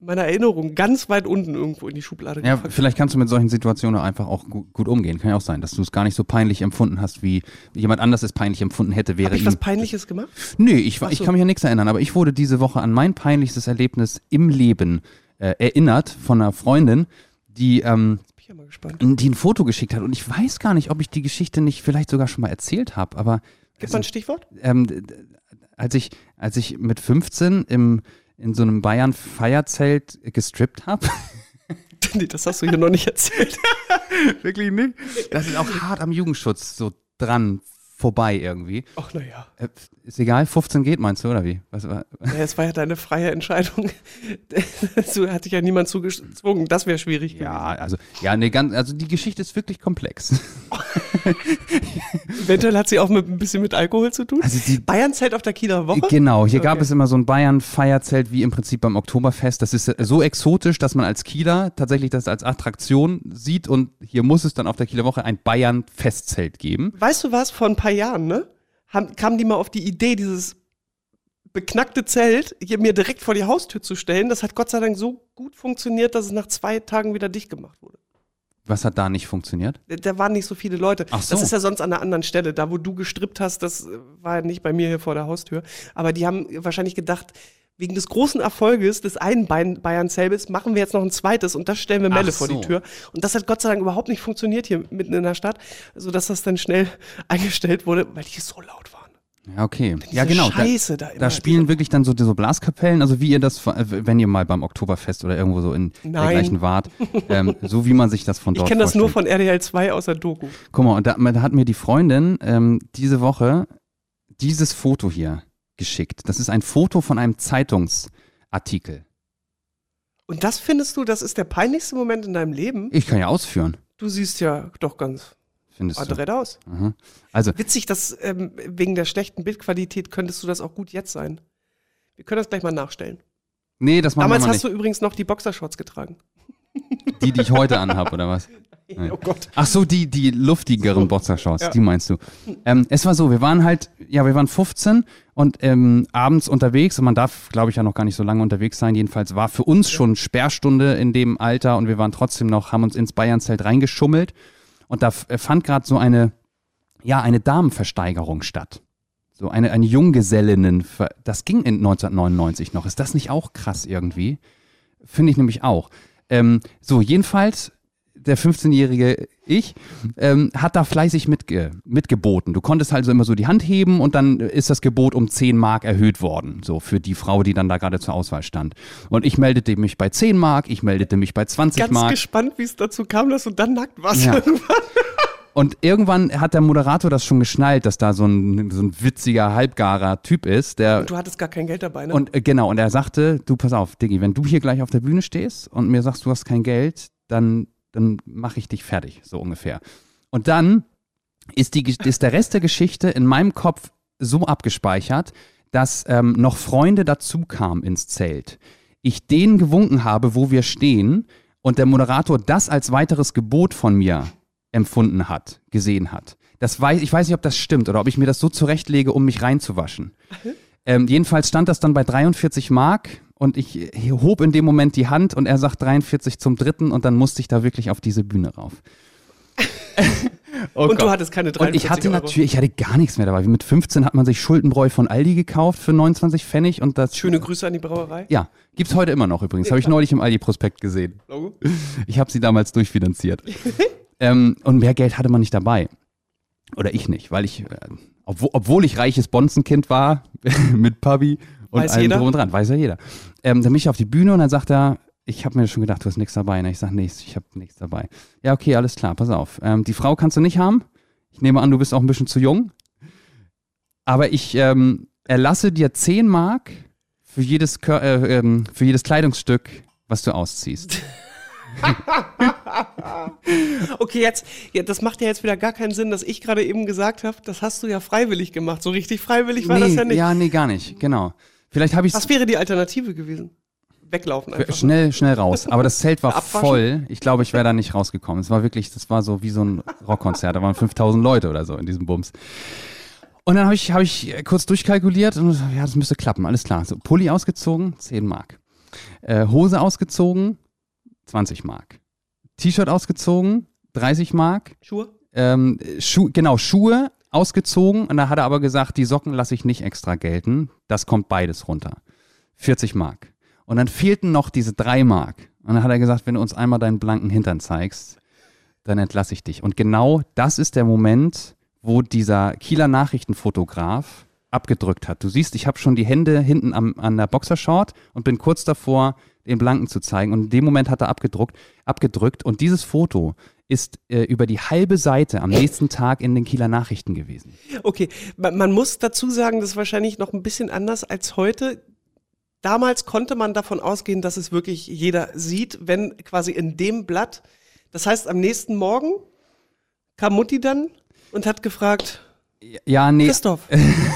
in meiner Erinnerung ganz weit unten irgendwo in die Schublade Ja, vielleicht kannst du mit solchen Situationen einfach auch gut, gut umgehen. Kann ja auch sein, dass du es gar nicht so peinlich empfunden hast, wie jemand anders es peinlich empfunden hätte, wäre Habe ich was Peinliches gemacht? Nee, ich, war- ich kann mich an nichts erinnern, aber ich wurde diese Woche an mein peinlichstes Erlebnis im Leben äh, erinnert von einer Freundin, die, ähm, ich ja mal gespannt. die ein Foto geschickt hat. Und ich weiß gar nicht, ob ich die Geschichte nicht vielleicht sogar schon mal erzählt habe, aber Gib mal ein Stichwort. ähm, als ich, als ich mit 15 im, in so einem Bayern-Feierzelt gestrippt habe. [LAUGHS] nee, das hast du hier noch nicht erzählt. [LAUGHS] Wirklich nicht? Das ist auch hart am Jugendschutz so dran vorbei irgendwie. Ach, naja. Äh, ist egal, 15 geht, meinst du, oder wie? Was, war- Ja, es war ja deine freie Entscheidung. so hat dich ja niemand zugezwungen. Das wäre schwierig ja, also, ja, nee, ganz, also die Geschichte ist wirklich komplex. gewesen. [LAUGHS] Eventuell hat sie auch mit, ein bisschen mit Alkohol zu tun. Also die- Bayernzelt auf der Kieler Woche? Genau, hier gab Okay. es immer so ein Bayern-Feierzelt wie im Prinzip beim Oktoberfest. Das ist äh, so exotisch, dass man als Kieler tatsächlich das als Attraktion sieht und hier muss es dann auf der Kieler Woche ein Bayern-Festzelt geben. Weißt du was, vor ein paar Jahren, ne? Haben, kamen die mal auf die Idee, dieses beknackte Zelt hier mir direkt vor die Haustür zu stellen. Das hat Gott sei Dank so gut funktioniert, dass es nach zwei Tagen wieder dicht gemacht wurde. Was hat da nicht funktioniert? Da waren nicht so viele Leute. Ach so. Das ist ja sonst an einer anderen Stelle. Da, wo du gestrippt hast, das äh, war ja nicht bei mir hier vor der Haustür. Aber die haben wahrscheinlich gedacht, wegen des großen Erfolges des einen Bayern- Bayern-Selbes machen wir jetzt noch ein zweites und das stellen wir Melle Ach vor die so. Tür. Und das hat Gott sei Dank überhaupt nicht funktioniert hier mitten in der Stadt, sodass das dann schnell [LAUGHS] eingestellt wurde, weil die so laut waren. Ja, okay. Ja, genau. Scheiße da, immer. Da spielen wirklich dann so, so Blaskapellen, also wie ihr das, äh, wenn ihr mal beim Oktoberfest oder irgendwo so in Nein. dergleichen wart, [LAUGHS] ähm, so wie man sich das von Ich dort kenne das nur von RDL 2 aus der Doku. Guck mal, und da, da hat mir die Freundin ähm, diese Woche dieses Foto hier geschickt. Das ist ein Foto von einem Zeitungsartikel. Und das findest du, das ist der peinlichste Moment in deinem Leben? Ich kann ja ausführen, Du siehst ja doch ganz findest du. adrett aus. Aha. Also, Witzig, dass ähm, wegen der schlechten Bildqualität könntest du das auch gut jetzt sein. Wir können das gleich mal nachstellen. nee, das machen Damals wir mal hast nicht. du übrigens noch die Boxershorts getragen. Die, die ich heute anhab, oder was? [LAUGHS] [LAUGHS] Oh Gott. Ach so, die, die luftigeren Boxershorts, Ja. die meinst du. Ähm, es war so, wir waren halt, ja, wir waren 15 und ähm, abends unterwegs und man darf, glaube ich, ja noch gar nicht so lange unterwegs sein. Jedenfalls war für uns schon Sperrstunde in dem Alter und wir waren trotzdem noch, haben uns ins Bayernzelt reingeschummelt und da äh, fand gerade so eine, ja, eine Damenversteigerung statt. So eine, eine Junggesellinnen, das ging in 1999 noch. Ist das nicht auch krass irgendwie? Finde ich nämlich auch. Ähm, so, jedenfalls, der 15-jährige ich ähm, hat da fleißig mitge mitgeboten. Du konntest also immer so die Hand heben und dann ist das Gebot um 10 Mark erhöht worden, so für die Frau, die dann da gerade zur Auswahl stand. Und ich meldete mich bei 10 Mark, ich meldete mich bei 20 Ganz Mark. gespannt, wie es dazu kam, dass du dann nackt warst. Ja. irgendwann. [LAUGHS] Und irgendwann hat der Moderator das schon geschnallt, dass da so ein, so ein witziger, halbgarer Typ ist, der Und du hattest gar kein Geld dabei, ne? Und äh, genau, und er sagte, du pass auf, Diggi, wenn du hier gleich auf der Bühne stehst und mir sagst, du hast kein Geld, dann, dann mache ich dich fertig, so ungefähr. Und dann ist, die, ist der Rest der Geschichte in meinem Kopf so abgespeichert, dass ähm, noch Freunde dazu kamen ins Zelt. Ich denen gewunken habe, wo wir stehen und der Moderator das als weiteres Gebot von mir empfunden hat, gesehen hat. Das weiß, ich weiß nicht, ob das stimmt oder ob ich mir das so zurechtlege, um mich reinzuwaschen. [LAUGHS] Ähm, jedenfalls stand das dann bei 43 Mark und ich äh, hob in dem Moment die Hand und er sagt 43 zum dritten und dann musste ich da wirklich auf diese Bühne rauf. Oh [LAUGHS] und du hattest keine Und 43 ich hatte Euro. natürlich, ich hatte gar nichts mehr dabei. Mit 15 hat man sich Schuldenbräu von Aldi gekauft für 29 Pfennig und das. Schöne Grüße an die Brauerei. Ja, gibt's heute immer noch übrigens. Habe ich neulich im Aldi-Prospekt gesehen. Logo. Ich habe sie damals durchfinanziert. [LAUGHS] ähm, und mehr Geld hatte man nicht dabei. Oder ich nicht, weil ich, äh, obwohl, obwohl ich reiches Bonzenkind war, [LAUGHS] mit Papi und Weiß allem jeder. drum und dran, weiß ja jeder. Ähm, dann bin ich auf die Bühne und dann sagt er, ich habe mir schon gedacht, du hast nichts dabei. Und ich sage, nee, ich habe nichts dabei. Ja, okay, alles klar, pass auf. Ähm, die Frau kannst du nicht haben. Ich nehme an, du bist auch ein bisschen zu jung. Aber ich ähm, erlasse dir 10 Mark für jedes, Kör äh, ähm, für jedes Kleidungsstück, was du ausziehst. [LAUGHS] Okay, jetzt, ja, das macht ja jetzt wieder gar keinen Sinn, dass ich gerade eben gesagt habe, das hast du ja freiwillig gemacht. So richtig freiwillig war nee, das ja nicht. nee, gar nicht, genau. Vielleicht habe ich Was wäre die Alternative gewesen? Weglaufen einfach. schnell, schnell raus. Aber das Zelt war Abwaschen? voll. Ich glaube, ich wäre da nicht rausgekommen. Es war wirklich, das war so wie so ein Rockkonzert. Da waren 5000 Leute oder so in diesem Bums. Und dann habe ich, hab ich kurz durchkalkuliert und ja, das müsste klappen, alles klar. So, Pulli ausgezogen, 10 Mark. Äh, Hose ausgezogen, 20 Mark. T-Shirt ausgezogen, 30 Mark. Schuhe? Ähm, Schu genau, Schuhe ausgezogen und da hat er aber gesagt, die Socken lasse ich nicht extra gelten. Das kommt beides runter. 40 Mark. Und dann fehlten noch diese drei Mark. Und dann hat er gesagt, wenn du uns einmal deinen blanken Hintern zeigst, dann entlasse ich dich. Und genau das ist der Moment, wo dieser Kieler Nachrichtenfotograf abgedrückt hat. Du siehst, ich habe schon die Hände hinten am, an der Boxershort und bin kurz davor, den Blanken zu zeigen. Und in dem Moment hat er abgedruckt, abgedrückt. Und dieses Foto ist äh, über die halbe Seite am nächsten Tag in den Kieler Nachrichten gewesen. Okay, man, man muss dazu sagen, das ist wahrscheinlich noch ein bisschen anders als heute. Damals konnte man davon ausgehen, dass es wirklich jeder sieht, wenn quasi in dem Blatt. Das heißt, am nächsten Morgen kam Mutti dann und hat gefragt, Ja, nee. Christoph,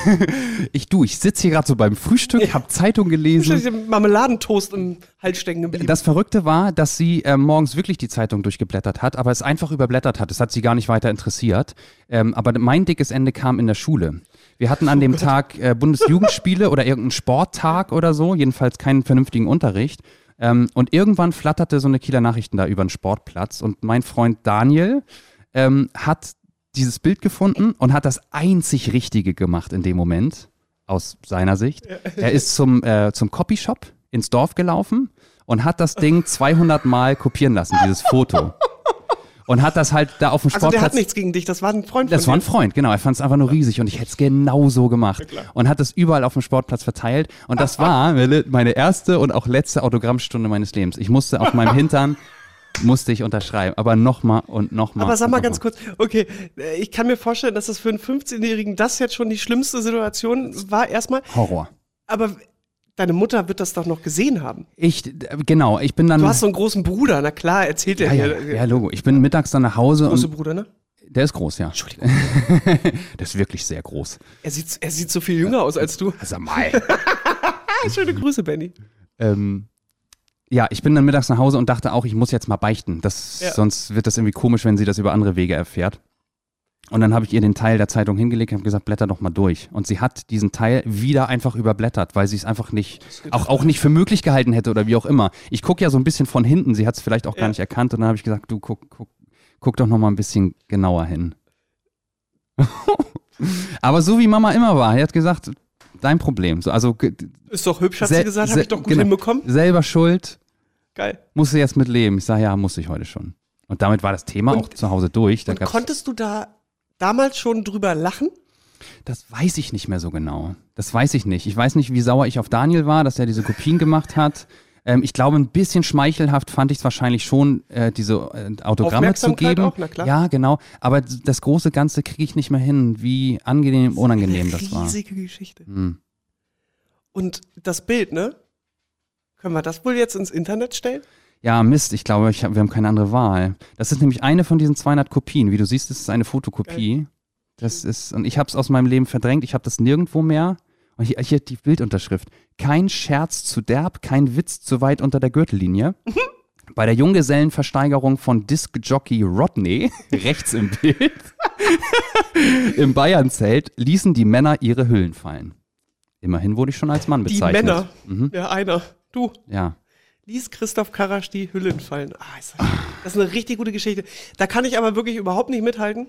[LAUGHS] Ich du, ich sitze hier gerade so beim Frühstück, hab Zeitung gelesen. Marmeladentoast im Hals stecken geblieben. Das Verrückte war, dass sie äh, morgens wirklich die Zeitung durchgeblättert hat, aber es einfach überblättert hat. Es hat sie gar nicht weiter interessiert. Ähm, aber mein dickes Ende kam in der Schule. Wir hatten an dem Tag äh, Bundesjugendspiele oder irgendeinen Sporttag oder so, jedenfalls keinen vernünftigen Unterricht. Ähm, und irgendwann flatterte so eine Kieler Nachrichten da über den Sportplatz und mein Freund Daniel ähm, hat dieses Bild gefunden und hat das einzig Richtige gemacht in dem Moment, aus seiner Sicht. Er ist zum, äh, zum Copyshop ins Dorf gelaufen und hat das Ding 200 Mal kopieren lassen, dieses Foto. Und hat das halt da auf dem also Sportplatz. der hat nichts gegen dich, das war ein Freund Das von war ein. Freund, genau. Er fand es einfach nur riesig und ich hätte es genau so gemacht. und hat es überall auf dem Sportplatz verteilt. Und das war meine erste und auch letzte Autogrammstunde meines Lebens. Ich musste auf meinem [LAUGHS] Hintern, musste ich unterschreiben. Aber nochmal und nochmal. Aber sag mal ganz kurz, okay, äh, ich kann mir vorstellen, dass das für einen 15-Jährigen das jetzt schon die schlimmste Situation war erstmal. Horror. Aber deine Mutter wird das doch noch gesehen haben. Ich, genau, ich bin dann. Du hast so einen großen Bruder, na klar, erzählt er ja, ja, hier. ja, Logo. Ich bin mittags dann nach Hause Große und Bruder, ne? der ist groß, ja. Entschuldigung. [LAUGHS] Der ist wirklich sehr groß. Er sieht, er sieht so viel jünger aus als du. Sag mal. Ah, [LAUGHS] schöne Grüße, Benny. ähm, ja, ich bin dann mittags nach Hause und dachte auch, ich muss jetzt mal beichten. Das, Ja. Sonst wird das irgendwie komisch, wenn sie das über andere Wege erfährt. Und dann habe ich ihr den Teil der Zeitung hingelegt und habe gesagt, blätter doch mal durch. Und sie hat diesen Teil wieder einfach überblättert, weil sie es einfach nicht, auch, auch nicht für möglich gehalten hätte oder wie auch immer. Ich gucke ja so ein bisschen von hinten, sie hat es vielleicht auch gar Ja. nicht erkannt. Und dann habe ich gesagt, du guck, guck, guck doch noch mal ein bisschen genauer hin. [LAUGHS] Aber so wie Mama immer war, er hat gesagt, dein Problem. So, also Ist doch hübsch, hat sel- sie gesagt, habe ich doch gut genau. hinbekommen. Selber schuld, Geil. musst du jetzt mit leben. Ich sage, ja, muss ich heute schon. Und damit war das Thema Und- auch zu Hause durch. Da konntest du da damals schon drüber lachen? das weiß ich nicht mehr so genau. Das weiß ich nicht. Ich weiß nicht, wie sauer ich auf Daniel war, dass er diese Kopien gemacht hat. Ähm, ich glaube, ein bisschen schmeichelhaft fand ich es wahrscheinlich schon, äh, diese äh, Autogramme zu geben. auch, na klar. Ja, genau. Aber das große Ganze kriege ich nicht mehr hin, wie angenehm, unangenehm das war. Riesige Geschichte. Hm. Und das Bild, ne? Können wir das wohl jetzt ins Internet stellen? Ja, Mist, ich glaube, ich hab, wir haben keine andere Wahl. Das ist nämlich eine von diesen 200 Kopien. Wie du siehst, ist es eine Fotokopie. Das ist, und ich habe es aus meinem Leben verdrängt. Ich habe das nirgendwo mehr. Und hier, hier die Bildunterschrift. Kein Scherz zu derb, kein Witz zu weit unter der Gürtellinie. Bei der Junggesellenversteigerung von Disc-Jockey Rodney, [LAUGHS] rechts im Bild, [LAUGHS] im Bayernzelt, ließen die Männer ihre Hüllen fallen. Immerhin wurde ich schon als Mann Die bezeichnet. Männer. Mhm. Ja, einer. Du. Ja. Ließ Christoph Karasch die Hüllen fallen. Ah, ist das, das ist eine richtig gute Geschichte. Da kann ich aber wirklich überhaupt nicht mithalten.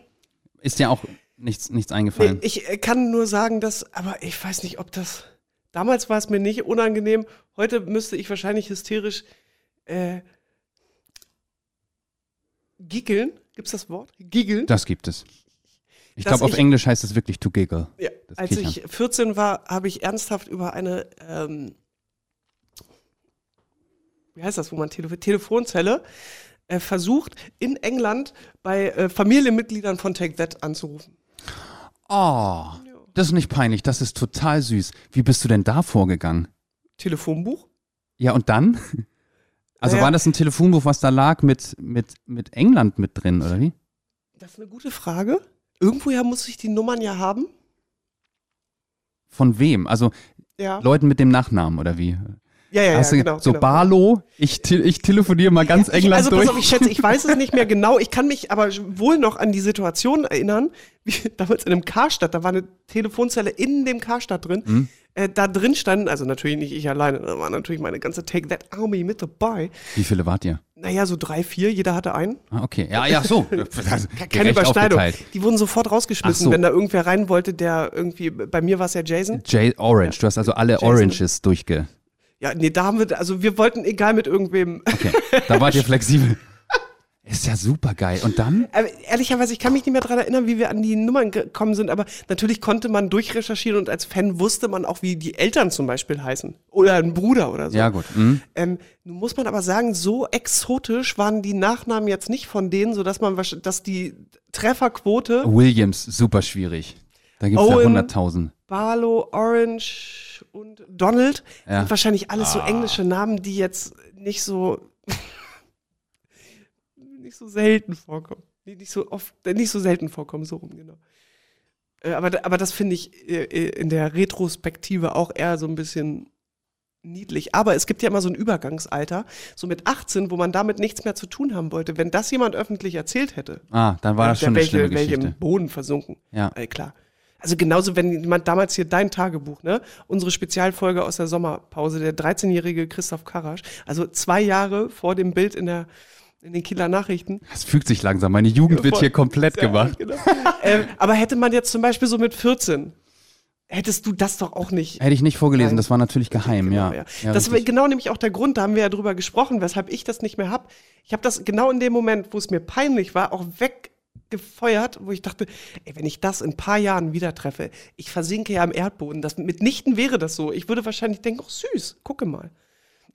Ist dir auch nichts, nichts Nee, eingefallen? ich äh, kann nur sagen, dass, aber ich weiß nicht, ob das. Damals war es mir nicht unangenehm. Heute müsste ich wahrscheinlich hysterisch äh, giggeln. Gibt's das Wort? Giggeln? Das gibt es. Ich glaube, auf Englisch heißt es wirklich to giggle. Ja, als Kichern. ich 14 war, habe ich ernsthaft über eine, ähm, wie heißt das, wo man Tele Telefonzelle äh, versucht, in England bei äh, Familienmitgliedern von Take That anzurufen. Oh, das ist nicht peinlich, das ist total süß. Wie bist du denn da vorgegangen? Telefonbuch? Ja, und dann? [LAUGHS] Also Naja. war das ein Telefonbuch, was da lag mit, mit, mit England mit drin, oder wie? Das ist eine gute Frage. Irgendwoher muss ich die Nummern ja haben. Von wem? Also Ja, Leuten mit dem Nachnamen, oder wie? Ja, ja, ja Hast du, genau. so genau. Barlo, ich, te ich telefoniere mal ganz ich, England also durch. auf, ich schätze, ich weiß es nicht mehr [LAUGHS] genau. Ich kann mich aber wohl noch an die Situation erinnern, wie [LAUGHS] damals in einem Karstadt, da war eine Telefonzelle in dem Karstadt drin. Mhm. Äh, da drin standen, also natürlich nicht ich alleine, da war natürlich meine ganze Take That Army mit dabei. Wie viele wart ihr? Naja, so drei, vier, jeder hatte einen. Ah, okay. Ja, ja, so. [LAUGHS] Keine Überschneidung. aufgeteilt. Die wurden sofort rausgeschmissen, so. wenn da irgendwer rein wollte, der irgendwie, bei mir war es ja Jason. Jay Orange, du hast also alle Jason. Oranges durchge... Ja, nee, da haben wir, also wir wollten egal mit irgendwem. Okay, da wart ihr [LAUGHS] flexibel. Ist ja super geil. Und dann? Aber ehrlicherweise, ich kann mich nicht mehr daran erinnern, wie wir an die Nummern gekommen sind, aber natürlich konnte man durchrecherchieren und als Fan wusste man auch, wie die Eltern zum Beispiel heißen. Oder ein Bruder oder so. Ja, gut. Mhm. Ähm, nun muss man aber sagen, so exotisch waren die Nachnamen jetzt nicht von denen, sodass man dass die Trefferquote Williams, super schwierig. Da gibt es ja Owen. 100.000. Barlow, Orange und Donald Ja. sind wahrscheinlich alles so englische Namen, die jetzt nicht so [LAUGHS] nicht so selten vorkommen. Die nicht so oft, äh, nicht so selten vorkommen, so rum, genau. Äh, aber, aber das finde ich äh, in der Retrospektive auch eher so ein bisschen niedlich. Aber es gibt ja immer so ein Übergangsalter, so mit 18, wo man damit nichts mehr zu tun haben wollte. Wenn das jemand öffentlich erzählt hätte, Ah, dann war das schon eine welche, schlimme welche Geschichte. im Boden versunken. Ja. Äh, klar. Also genauso, wenn jemand damals hier dein Tagebuch, ne? Unsere Spezialfolge aus der Sommerpause, der 13-jährige Christoph Karasch, also zwei Jahre vor dem Bild in der in den Kieler Nachrichten. Das fügt sich langsam. Meine Jugend wird hier komplett Sehr gemacht. Genau. ähm, aber hätte man jetzt zum Beispiel so mit 14, hättest du das doch auch nicht. Hätte ich nicht vorgelesen, Nein. das war natürlich geheim, Genau, ja. ja das war genau nämlich auch der Grund, da haben wir ja drüber gesprochen, weshalb ich das nicht mehr hab. Ich habe das genau in dem Moment, wo es mir peinlich war, auch weggefeuert, wo ich dachte, ey, wenn ich das in ein paar Jahren wieder treffe, ich versinke ja im Erdboden. Das, mitnichten wäre das so. Ich würde wahrscheinlich denken, oh süß, gucke mal.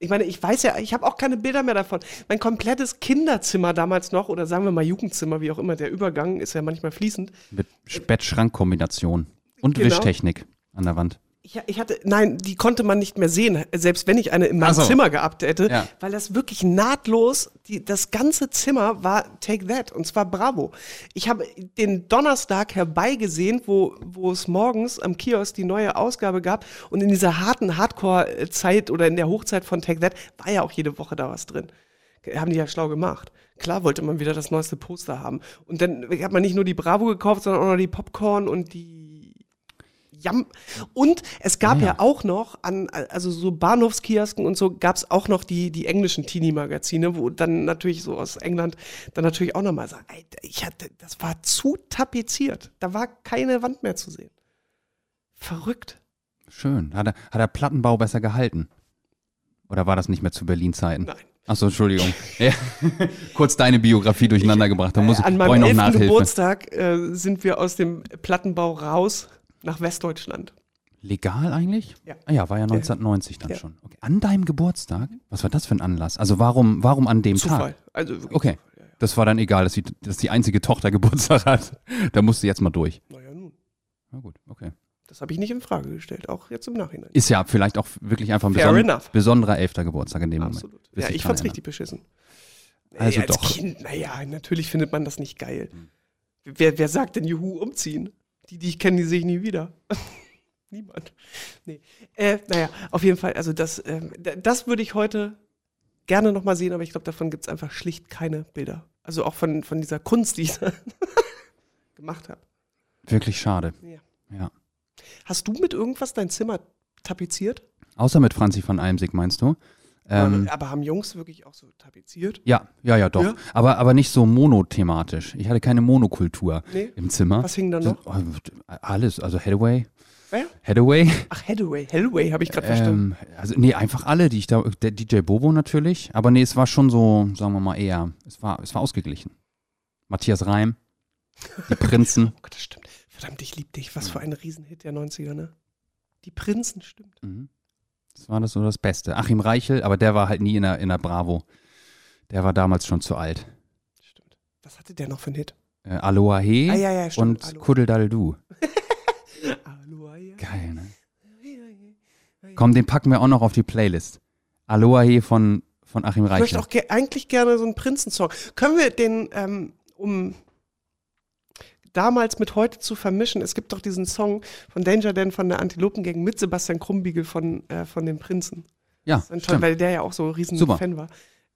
Ich meine, ich weiß ja, ich habe auch keine Bilder mehr davon. Mein komplettes Kinderzimmer damals noch, oder sagen wir mal Jugendzimmer, wie auch immer, der Übergang ist ja manchmal fließend. Mit Bett-Schrank-Kombination. Und Genau. Wischtechnik an der Wand. Ich, ich hatte, nein, die konnte man nicht mehr sehen, selbst wenn ich eine in meinem so. Zimmer gehabt hätte, Ja. weil das wirklich nahtlos, die, das ganze Zimmer war Take That und zwar Bravo. Ich habe den Donnerstag herbeigesehen, wo, wo es morgens am Kiosk die neue Ausgabe gab und in dieser harten Hardcore-Zeit oder in der Hochzeit von Take That war ja auch jede Woche da was drin. Haben die ja schlau gemacht. Klar wollte man wieder das neueste Poster haben. Und dann hat man nicht nur die Bravo gekauft, sondern auch noch die Popcorn und die Jam. Und es gab Ah, ja. ja. auch noch an, also so Bahnhofskiosken und so gab es auch noch die, die englischen Teenie-Magazine, wo dann natürlich so aus England dann natürlich auch nochmal sagen, ey, ich hatte, das war zu tapeziert. Da war keine Wand mehr zu sehen. Verrückt. Schön. Hat er, hat er Plattenbau besser gehalten? Oder war das nicht mehr zu Berlin-Zeiten? Nein. Achso, Entschuldigung. ja. [LAUGHS] Kurz deine Biografie durcheinander gebracht. Da muss ich, An meinem elften. Geburtstag äh, sind wir aus dem Plattenbau raus nach Westdeutschland. Legal eigentlich? Ja. Ah ja, war ja 1990 dann Ja. schon. Okay. An deinem Geburtstag? Was war das für ein Anlass? Also warum, warum an dem Zufall. Tag? Also wirklich Okay. Zufall, ja, ja. Das war dann egal, dass die, dass die einzige Tochter [LAUGHS] Geburtstag hat. Da musste jetzt mal durch. Naja, nun. Na gut, okay. Das habe ich nicht in Frage gestellt, auch jetzt im Nachhinein. Ist ja vielleicht auch wirklich einfach ein beson besonderer elfter Geburtstag in dem Absolut. Moment. Wirst Ja, ich fand's erinnern. richtig beschissen. Also als doch. Kind, naja, natürlich findet man das nicht geil. Hm. Wer, wer sagt denn Juhu umziehen? Die, die ich kenne, die sehe ich nie wieder. [LAUGHS] Niemand. Nee. Äh, naja, auf jeden Fall, also das, d- das würde ich heute gerne nochmal sehen, aber ich glaube, davon gibt es einfach schlicht keine Bilder. Also auch von, von dieser Kunst, die ich [LAUGHS] gemacht habe. Wirklich schade. Ja. Ja. Hast du mit irgendwas dein Zimmer tapeziert? Außer mit Franzi von Eimsig, meinst du? Ähm, aber haben Jungs wirklich auch so tapeziert? ja, ja, ja, doch. Ja? Aber, aber nicht so monothematisch. Ich hatte keine Monokultur Nee. im Zimmer. Was hing da Das- noch? oh, Alles, also Hathaway. Wer? Hathaway. Ach, Hathaway. Hathaway habe ich gerade verstanden. Ähm, also, nee, einfach alle, die ich da, der DJ Bobo natürlich. Aber nee, es war schon so, sagen wir mal eher, es war, es war ausgeglichen. Matthias Reim, die Prinzen. [LAUGHS] Oh Gott, das stimmt. Verdammt, ich lieb dich. Was für ein Riesenhit der 90er, ne? Die Prinzen, stimmt. Mhm. Das war das so das Beste. Achim Reichel, aber der war halt nie in der, in der Bravo. Der war damals schon zu alt. Stimmt. Was hatte der noch für einen Hit? Äh, Aloha He Ah, ja, ja, stimmt. und Aloha. Kuddeldaldu. [LAUGHS] Aloha, ja. Geil, ne? Komm, den packen wir auch noch auf die Playlist. Aloha He von, von Achim Ich möchte Reichel. auch ge eigentlich gerne so einen Prinzensong. Können wir den, ähm, um damals mit heute zu vermischen, es gibt doch diesen Song von Danger Dan von der Antilopengang mit Sebastian Krumbiegel von, äh, von den Prinzen. Ja, Das ist toll, weil der ja auch so ein riesen Super. Fan war.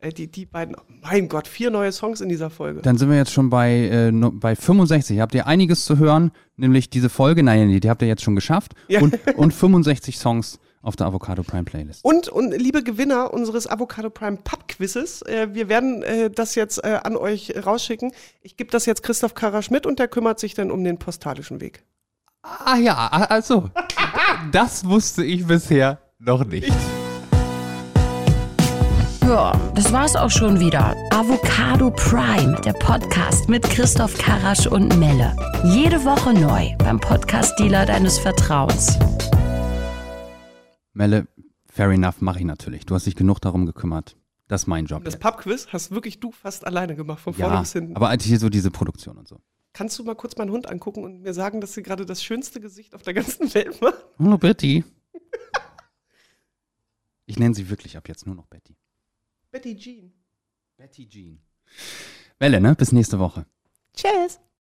Äh, die, die beiden, mein Gott, vier neue Songs in dieser Folge. Dann sind wir jetzt schon bei, äh, no- bei 65. Habt ihr einiges zu hören, nämlich diese Folge, nein, die habt ihr jetzt schon geschafft. Ja. Und, und 65 Songs auf der Avocado Prime Playlist. Und, und liebe Gewinner unseres Avocado Prime Pub Quizzes, äh, wir werden äh, das jetzt äh, an euch rausschicken. Ich gebe das jetzt Christoph Karasch mit und der kümmert sich dann um den postalischen Weg. Ah ja, also, [LAUGHS] das wusste ich bisher noch nicht. Ja, das war's auch schon wieder. Avocado Prime, der Podcast mit Christoph Karasch und Melle. Jede Woche neu beim Podcast-Dealer deines Vertrauens. Melle, fair enough, mache ich natürlich. Du hast dich genug darum gekümmert. Das ist mein Job. Das. Pubquiz hast wirklich du fast alleine gemacht, von vorne ja, bis hinten. aber halt hier so diese Produktion und so. Kannst du mal kurz meinen Hund angucken und mir sagen, dass sie gerade das schönste Gesicht auf der ganzen Welt macht? Hallo Betty. Ich nenne sie wirklich ab jetzt nur noch Betty. Betty Jean. Betty Jean. Welle, ne? Bis nächste Woche. Tschüss.